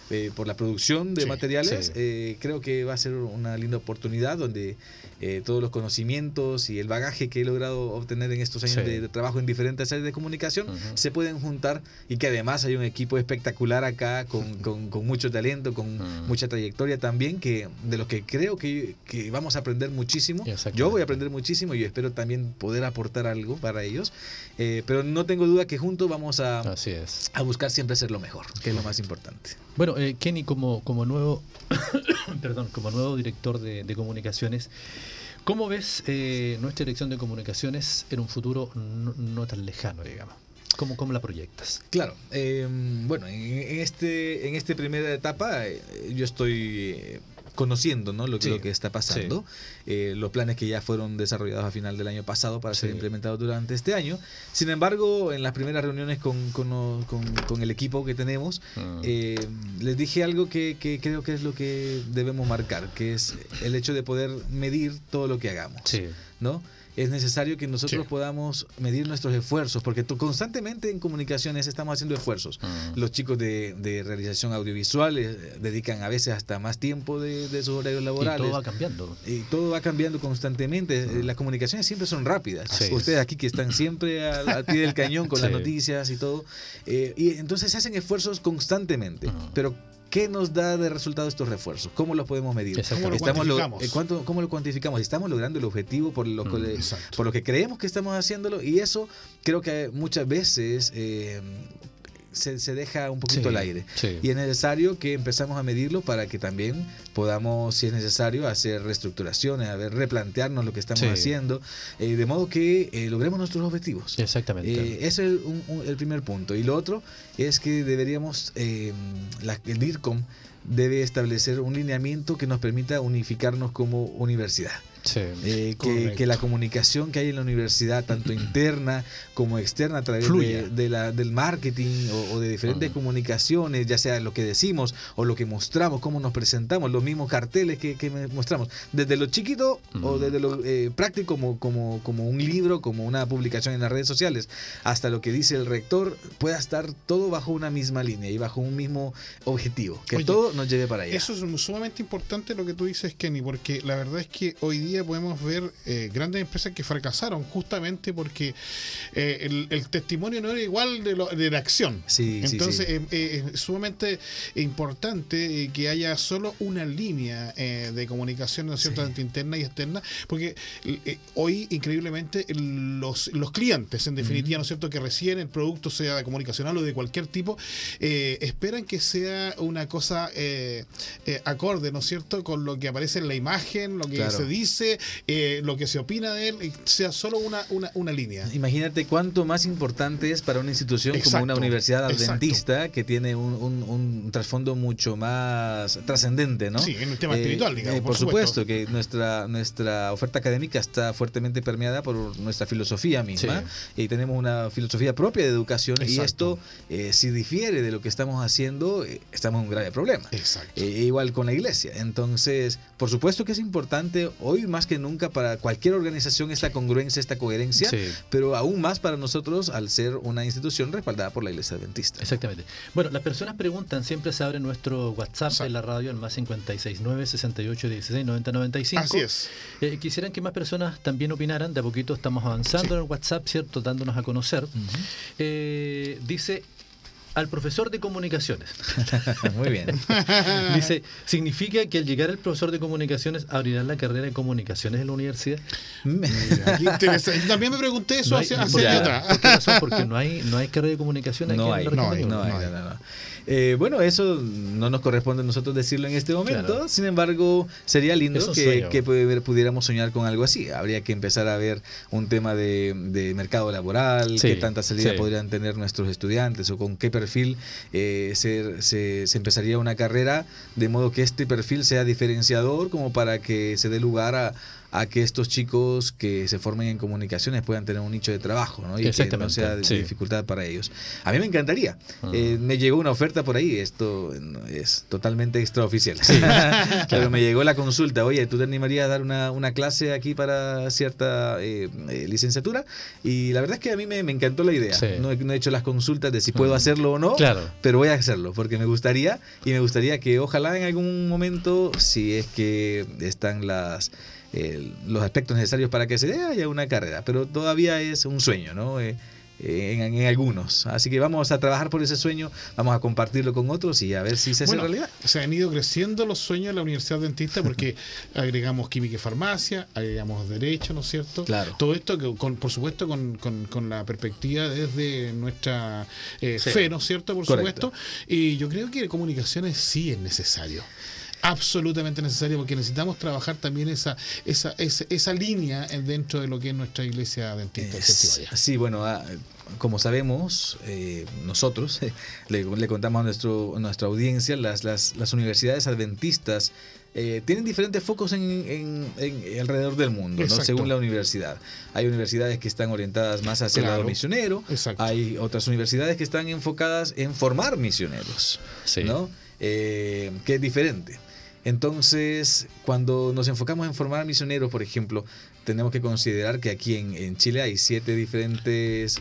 eh, por la producción de materiales, eh, creo que va a ser una linda oportunidad donde eh, todos los conocimientos y el bagaje que he logrado obtener en estos años de, trabajo en diferentes áreas de comunicación se pueden juntar y que además hay un equipo espectacular acá con, con, mucho talento, con mucha trayectoria también, que de lo que creo que, que vamos a aprender muchísimo. Yo voy a aprender muchísimo y espero también poder aportar algo para ellos. pero no tengo duda que juntos vamos a, a buscar siempre ser lo mejor, que es lo más importante. Bueno, eh, Kenny, como, como nuevo, [COUGHS] perdón, como nuevo director de, comunicaciones, ¿cómo ves eh, nuestra dirección de comunicaciones en un futuro no, tan lejano, digamos? ¿Cómo, ¿Cómo, la proyectas? Claro, em, bueno, en, este, en esta primera etapa eh, yo estoy conociendo ¿no? lo, que está pasando, eh, los planes que ya fueron desarrollados a final del año pasado para ser implementados durante este año. Sin embargo, en las primeras reuniones con, con, con, el equipo que tenemos, mm. eh, les dije algo que, que, creo que es lo que debemos marcar, que es el hecho de poder medir todo lo que hagamos. ¿no? Es necesario que nosotros podamos medir nuestros esfuerzos, porque constantemente en comunicaciones estamos haciendo esfuerzos. Mm. Los chicos de, realización audiovisual eh, dedican a veces hasta más tiempo de, sus horarios laborales. Y todo va cambiando. Y todo va cambiando constantemente. Mm. Las comunicaciones siempre son rápidas. Ustedes aquí que están siempre al, pie del [LAUGHS] cañón con las noticias y todo. Eh, y entonces se hacen esfuerzos constantemente. Mm. Pero ¿Qué nos da de resultado estos refuerzos? ¿Cómo los podemos medir? ¿Cómo lo cuantificamos? ¿cuánto, ¿Cómo lo cuantificamos? ¿Estamos logrando el objetivo por lo, que, por lo que creemos que estamos haciéndolo? Y eso creo que muchas veces... Eh, se, se deja un poquito al aire. Y es necesario que empezamos a medirlo para que también podamos, si es necesario, hacer reestructuraciones, a ver, replantearnos lo que estamos haciendo, eh, de modo que eh, logremos nuestros objetivos. Exactamente. Eh, ese es el, primer punto. Y lo otro es que deberíamos, la, el DIRCOM debe establecer un lineamiento que nos permita unificarnos como universidad. Eh, que, la comunicación que hay en la universidad, tanto [CLEARS THROAT] interna como externa, a través de, la, del marketing o, de diferentes comunicaciones, ya sea lo que decimos o lo que mostramos, cómo nos presentamos, los mismos carteles que, mostramos, desde lo chiquito o desde lo eh, práctico, como, como, como un libro, como una publicación en las redes sociales, hasta lo que dice el rector, pueda estar todo bajo una misma línea y bajo un mismo objetivo, que todo nos lleve para allá. Eso es sumamente importante lo que tú dices, Kenny, porque la verdad es que hoy día podemos ver eh, grandes empresas que fracasaron justamente porque eh, el, testimonio no era igual de, de la acción. Entonces eh, es sumamente importante que haya solo una línea de comunicación, ¿no es cierto?, interna y externa, porque hoy increíblemente los, los clientes, en definitiva, ¿no es cierto?, que reciben el producto, sea de comunicacional o de cualquier tipo, esperan que sea una cosa acorde, ¿no es cierto?, con lo que aparece en la imagen, lo que se dice eh, lo que se opina de él, sea solo una, una, línea. Imagínate cuánto más importante es para una institución como una universidad adventista que tiene un, trasfondo mucho más trascendente, ¿no? Sí, en el tema eh, espiritual, digamos. Eh, por, supuesto. que nuestra, nuestra oferta académica está fuertemente permeada por nuestra filosofía misma y tenemos una filosofía propia de educación y esto, si difiere de lo que estamos haciendo, estamos en un grave problema. Exacto. igual con la iglesia. Entonces, por supuesto que es importante hoy más que nunca para cualquier organización esta congruencia, esta coherencia, pero aún más para nosotros al ser una institución respaldada por la Iglesia Adventista. Exactamente. Bueno, las personas preguntan, siempre se abre nuestro WhatsApp en la radio, en más 569 68 16 90 95. Así es. Eh, quisieran que más personas también opinaran, de a poquito estamos avanzando en el WhatsApp, ¿cierto? Dándonos a conocer. Eh, dice al profesor de comunicaciones. [LAUGHS] Muy bien. [LAUGHS] Dice, ¿significa que al llegar el profesor de comunicaciones abrirán la carrera de comunicaciones en la universidad? [LAUGHS] También me pregunté eso hace, hace atrás. Porque no hay, no hay carrera de comunicaciones no hay, no hay, no hay, eh, bueno, eso no nos corresponde a nosotros decirlo en este momento, sin embargo, sería lindo que, pudiéramos soñar con algo así. Habría que empezar a ver un tema de, mercado laboral, qué tanta salida podrían tener nuestros estudiantes o con qué perfil eh, se, se, empezaría una carrera, de modo que este perfil sea diferenciador como para que se dé lugar a, a que estos chicos que se formen en comunicaciones puedan tener un nicho de trabajo ¿no? y que no sea de dificultad para ellos. A mí me encantaría. Ah. Eh, me llegó una oferta por ahí, esto es totalmente extraoficial. [LAUGHS] Pero me llegó la consulta, oye, ¿tú te animarías a dar una, una clase aquí para cierta eh, eh, licenciatura? Y la verdad es que a mí me, encantó la idea. No, he hecho las consultas de si puedo hacerlo o no, claro. pero voy a hacerlo porque me gustaría y me gustaría que ojalá en algún momento, si es que están las los aspectos necesarios para que se dé haya una carrera, pero todavía es un sueño, ¿no? Eh, eh, en, algunos. Así que vamos a trabajar por ese sueño, vamos a compartirlo con otros y a ver si se hace realidad. Se han ido creciendo los sueños de la Universidad Dentista porque [LAUGHS] agregamos química y farmacia, agregamos derecho, ¿no es cierto? Claro. Todo esto, que con, por supuesto, con, con, la perspectiva desde nuestra eh, fe, ¿no es cierto? Por supuesto. Y yo creo que comunicaciones sí es necesario absolutamente necesario porque necesitamos trabajar también esa, esa, esa, línea dentro de lo que es nuestra iglesia dentista. sí, bueno, ah, como sabemos, eh, nosotros le, contamos a, nuestro, nuestra audiencia, las, las, las universidades adventistas eh, tienen diferentes focos en, alrededor del mundo, ¿no? según la universidad. Hay universidades que están orientadas más hacia el lado misionero, hay otras universidades que están enfocadas en formar misioneros, ¿no? Eh, que es diferente. Entonces, cuando nos enfocamos en formar misioneros, por ejemplo, tenemos que considerar que aquí en, Chile hay siete diferentes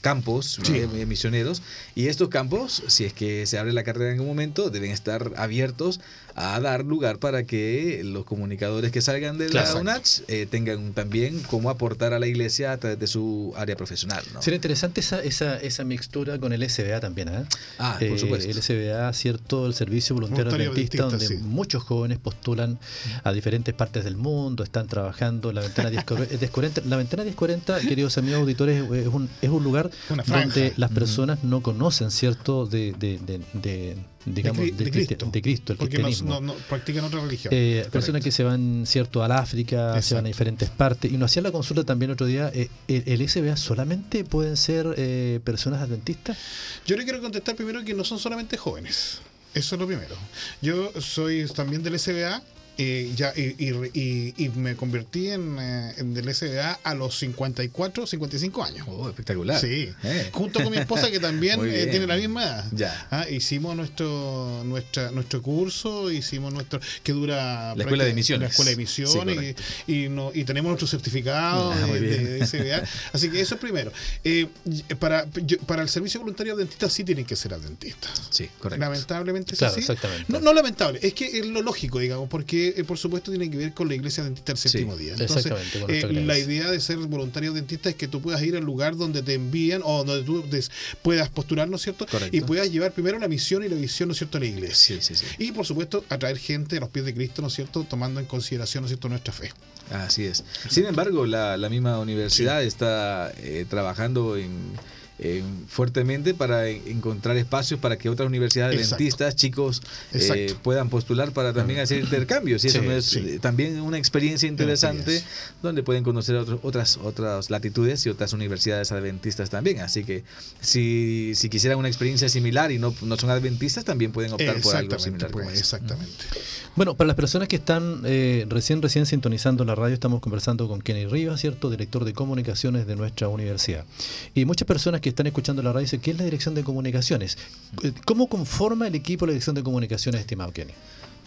campos eh, misioneros y estos campos, si es que se abre la carrera en un momento, deben estar abiertos a dar lugar para que los comunicadores que salgan de la UNACH eh, tengan también cómo aportar a la iglesia a través de su área profesional. ¿no? Sería interesante esa, esa, esa mixtura con el SBA también. ¿eh? Ah, por supuesto. El SBA, cierto, el Servicio Voluntario Adventista, donde muchos jóvenes postulan a diferentes partes del mundo, están trabajando. La ventana 1040, la ventana 1040 queridos amigos auditores, es un, es un lugar donde las personas no conocen, ¿cierto?, de, de, de digamos, de, Cristo, de Cristo el porque no, no, practican otra religión. Eh, personas que se van, cierto, al África, se van a diferentes partes. Y nos hacía la consulta también otro día, eh, ¿el, SBA solamente pueden ser eh, personas adventistas? Yo le quiero contestar primero que no son solamente jóvenes. Eso es lo primero. Yo soy también del SBA y, ya, y, y, me convertí en, eh, en, del SBA a los 54, 55 años. Oh, espectacular. Sí. Eh. Junto con mi esposa que también [LAUGHS] eh, tiene la misma edad. Ya. Ah, hicimos nuestro nuestra nuestro curso, hicimos nuestro que dura la escuela de misiones. La escuela de misiones y, no, y tenemos nuestro certificado ah, de, SBA. Así que eso es primero. para, para el servicio voluntario dentista sí tienen que ser adventistas. Sí, correcto. Lamentablemente claro, sí. Exactamente. No, no lamentable, es que es lo lógico, digamos, porque eh, por supuesto tiene que ver con la iglesia dentista del séptimo día. Entonces, eh, la idea de ser voluntario dentista es que tú puedas ir al lugar donde te envían o donde tú puedas postular, ¿no es cierto? Y puedas llevar primero la misión y la visión, ¿no es cierto?, a la iglesia. y por supuesto, atraer gente a los pies de Cristo, ¿no es cierto?, tomando en consideración, ¿no es cierto?, nuestra fe. Así es. Sin embargo, la, misma universidad está eh, trabajando en eh, fuertemente para encontrar espacios para que otras universidades dentistas, chicos, eh, puedan postular para también hacer intercambios. Y eso es eh, también una experiencia interesante donde pueden conocer otras, otras latitudes y otras universidades adventistas también. Así que si, si quisieran una experiencia similar y no, no son adventistas, también pueden optar por algo similar. Pues, exactamente. Bueno, para las personas que están recién, recién sintonizando la radio, estamos conversando con Kenny Rivas, ¿cierto? Director de comunicaciones de nuestra universidad. Y muchas personas que están escuchando la radio dicen, ¿qué es la dirección de comunicaciones? ¿Cómo conforma el equipo la dirección de comunicaciones, estimado Kenny?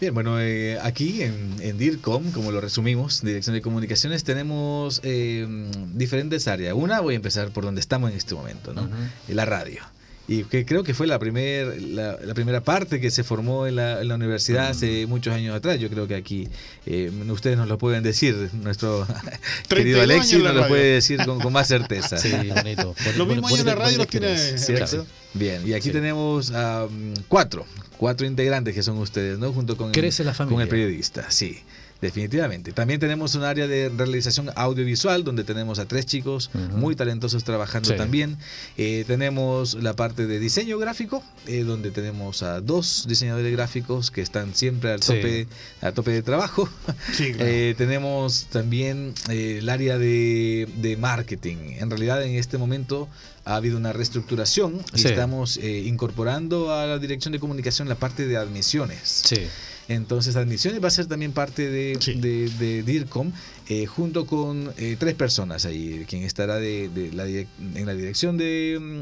Bien, bueno, eh, aquí en, DIRCOM, como lo resumimos, Dirección de Comunicaciones, tenemos eh, diferentes áreas. Una, voy a empezar por donde estamos en este momento, ¿no? La radio y que creo que fue la, primer, la, primera parte que se formó en la, universidad hace muchos años atrás. Yo creo que aquí eh, ustedes nos lo pueden decir, nuestro [LAUGHS] querido Alexis nos lo puede decir con, más certeza. Sí, bonito. [LAUGHS] lo mismo en la radio los tiene. Bien, y aquí tenemos cuatro, cuatro integrantes que son ustedes, ¿no? Junto con, el, con el periodista, sí. Definitivamente. También tenemos un área de realización audiovisual donde tenemos a tres chicos muy talentosos trabajando también. Eh, tenemos la parte de diseño gráfico eh, donde tenemos a dos diseñadores gráficos que están siempre al tope, tope de trabajo. [LAUGHS] Eh, tenemos también el área de, de, marketing. En realidad en este momento ha habido una reestructuración y estamos incorporando a la dirección de comunicación la parte de admisiones. Sí. Entonces, admisiones va a ser también parte de, de, DIRCOM, eh, junto con eh, tres personas ahí, quien estará de, la en la dirección de,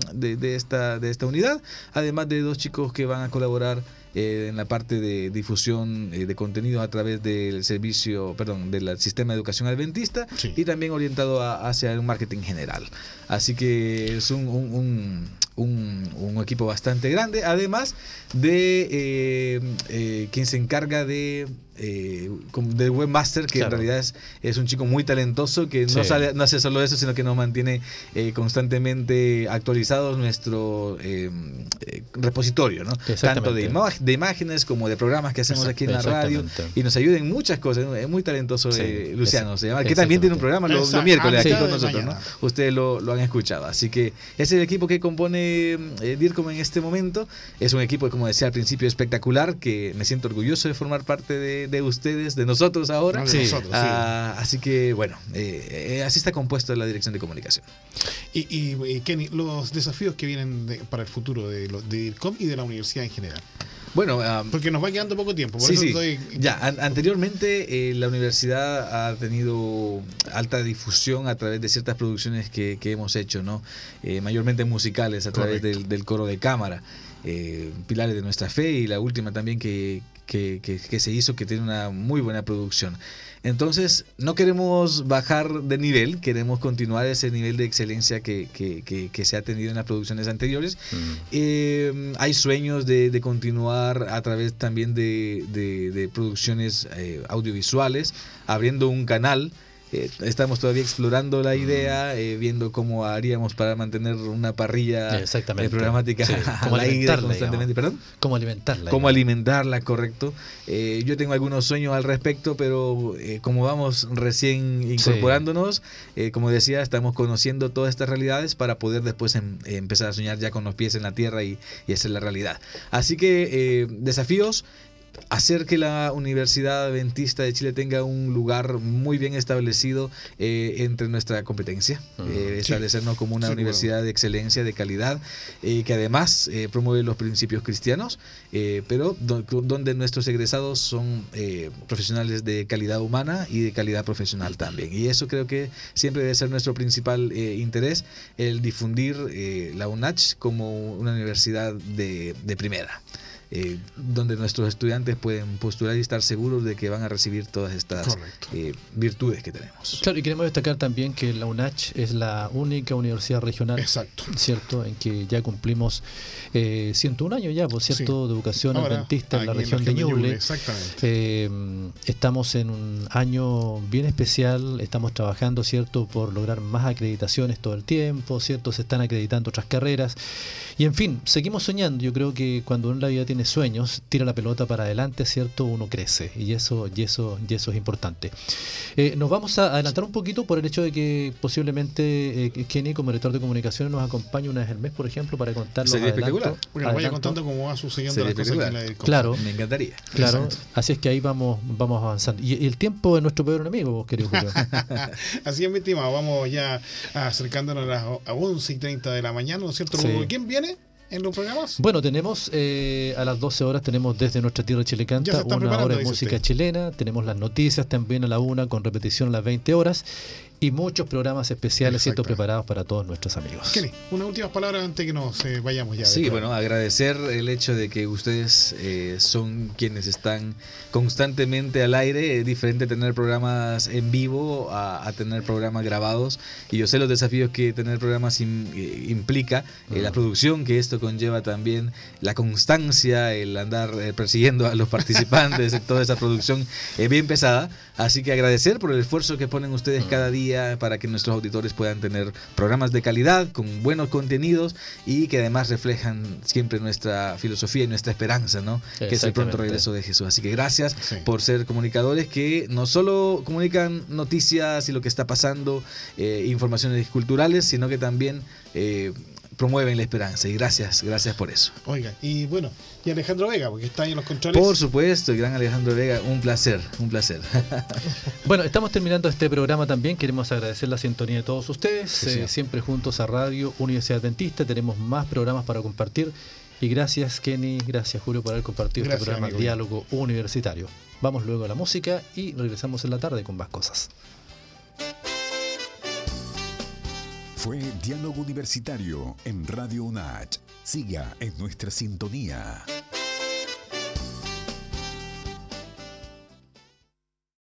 esta, de esta unidad, además de dos chicos que van a colaborar eh, en la parte de difusión de contenido a través del servicio, perdón, del sistema de educación adventista y también orientado hacia el marketing general. Así que es un, un, un, equipo bastante grande, además de eh, eh, quien se encarga de eh, del webmaster, que en realidad es, es, un chico muy talentoso, que no, sale, no hace solo eso, sino que nos mantiene eh, constantemente actualizados nuestro eh, eh, repositorio, ¿no? tanto de, de, imágenes como de programas que hacemos aquí en la radio, y nos ayuda en muchas cosas. Es muy talentoso Luciano, se llama, que también tiene un programa los, miércoles aquí con nosotros. ¿no? Ustedes lo, lo, han escuchado. Así que ese es el equipo que compone DIRCOM en este momento. Es un equipo, como decía al principio, espectacular, que me siento orgulloso de formar parte de de ustedes, de nosotros ahora. Ah, así que, bueno, eh, eh, así está compuesta la dirección de comunicación. Y, y, Kenny, los desafíos que vienen para el futuro de, de IRCOM y de la universidad en general. Bueno, porque nos va quedando poco tiempo. Por eso Ya, anteriormente eh, la universidad ha tenido alta difusión a través de ciertas producciones que, hemos hecho, ¿no? mayormente musicales a través del, del, coro de cámara. Pilares de nuestra fe y la última también que, que, se hizo, que tiene una muy buena producción. Entonces, no queremos bajar de nivel, queremos continuar ese nivel de excelencia que, se ha tenido en las producciones anteriores. Eh, hay sueños de, continuar a través también de, producciones eh, audiovisuales, abriendo un canal eh, estamos todavía explorando la idea, mm. viendo cómo haríamos para mantener una parrilla programática [LAUGHS] al aire constantemente. ¿Perdón? ¿Cómo alimentarla? Cómo alimentarla, correcto. yo tengo algunos sueños al respecto, pero como vamos recién incorporándonos, como decía, estamos conociendo todas estas realidades para poder después em, empezar a soñar ya con los pies en la tierra y, y hacer la realidad. Así que desafíos hacer que la Universidad Adventista de Chile tenga un lugar muy bien establecido eh, entre nuestra competencia, eh, establecernos como una universidad de excelencia, de calidad, eh, que además promueve los principios cristianos, pero donde nuestros egresados son profesionales de calidad humana y de calidad profesional también. Y eso creo que siempre debe ser nuestro principal interés, el difundir la UNACH como una universidad de primera. Eh, donde nuestros estudiantes pueden postular y estar seguros de que van a recibir todas estas eh, virtudes que tenemos. Claro, y queremos destacar también que la UNACH es la única universidad regional, Exacto. ¿cierto? En que ya cumplimos eh, 101 años ya, por cierto, de educación adventista en la región de Ñuble. Exactamente. Eh, estamos en un año bien especial, estamos trabajando, ¿cierto?, por lograr más acreditaciones todo el tiempo, ¿cierto? Se están acreditando otras carreras. Y en fin, seguimos soñando. Yo creo que cuando uno en la vida tiene sueños, tira la pelota para adelante, ¿cierto? Uno crece. Y eso, y eso, y eso es importante. Eh, nos vamos a adelantar un poquito por el hecho de que posiblemente eh, Kenny, como director de comunicaciones, nos acompañe una vez al mes, por ejemplo, para contar Sería espectacular. Porque nos vaya contando cómo va sucediendo las cosas en la Claro. Me encantaría. Claro. Así es que ahí vamos, vamos avanzando. Y, el tiempo es nuestro peor enemigo, querido Julio. [LAUGHS] Así es, mi estimado. Vamos ya acercándonos a las 11 y 30 de la mañana, ¿no es cierto? ¿Quién viene? En los programas? Bueno, tenemos eh, a las 12 horas, tenemos desde nuestra tierra chilecanta una hora de música chilena, tenemos las noticias también a la una con repetición a las 20 horas y muchos programas especiales cierto preparados para todos nuestros amigos. Kenny, una última palabra antes que nos eh, vayamos ya. Sí, bueno, agradecer el hecho de que ustedes eh, son quienes están constantemente al aire. Es diferente tener programas en vivo a, tener programas grabados. Y yo sé los desafíos que tener programas eh, implica, la producción que esto conlleva también, la constancia, el andar persiguiendo a los [LAUGHS] participantes, toda esa producción es bien pesada. Así que agradecer por el esfuerzo que ponen ustedes cada día para que nuestros auditores puedan tener programas de calidad, con buenos contenidos y que además reflejan siempre nuestra filosofía y nuestra esperanza, ¿no? Que es el pronto regreso de Jesús. Así que gracias por ser comunicadores que no solo comunican noticias y lo que está pasando, eh, informaciones culturales, sino que también eh, promueven la esperanza y gracias, gracias por eso. Oiga, y bueno, y Alejandro Vega, porque está ahí en los controles. Por supuesto, el gran Alejandro Vega, un placer, un placer. [LAUGHS] bueno, estamos terminando este programa también, queremos agradecer la sintonía de todos ustedes, eh, siempre juntos a Radio Universidad Dentista, tenemos más programas para compartir y gracias Kenny, gracias Julio por haber compartido este programa Diálogo Universitario. Vamos luego a la música y regresamos en la tarde con más cosas. Fue Diálogo Universitario en Radio UNACH. Siga en nuestra sintonía.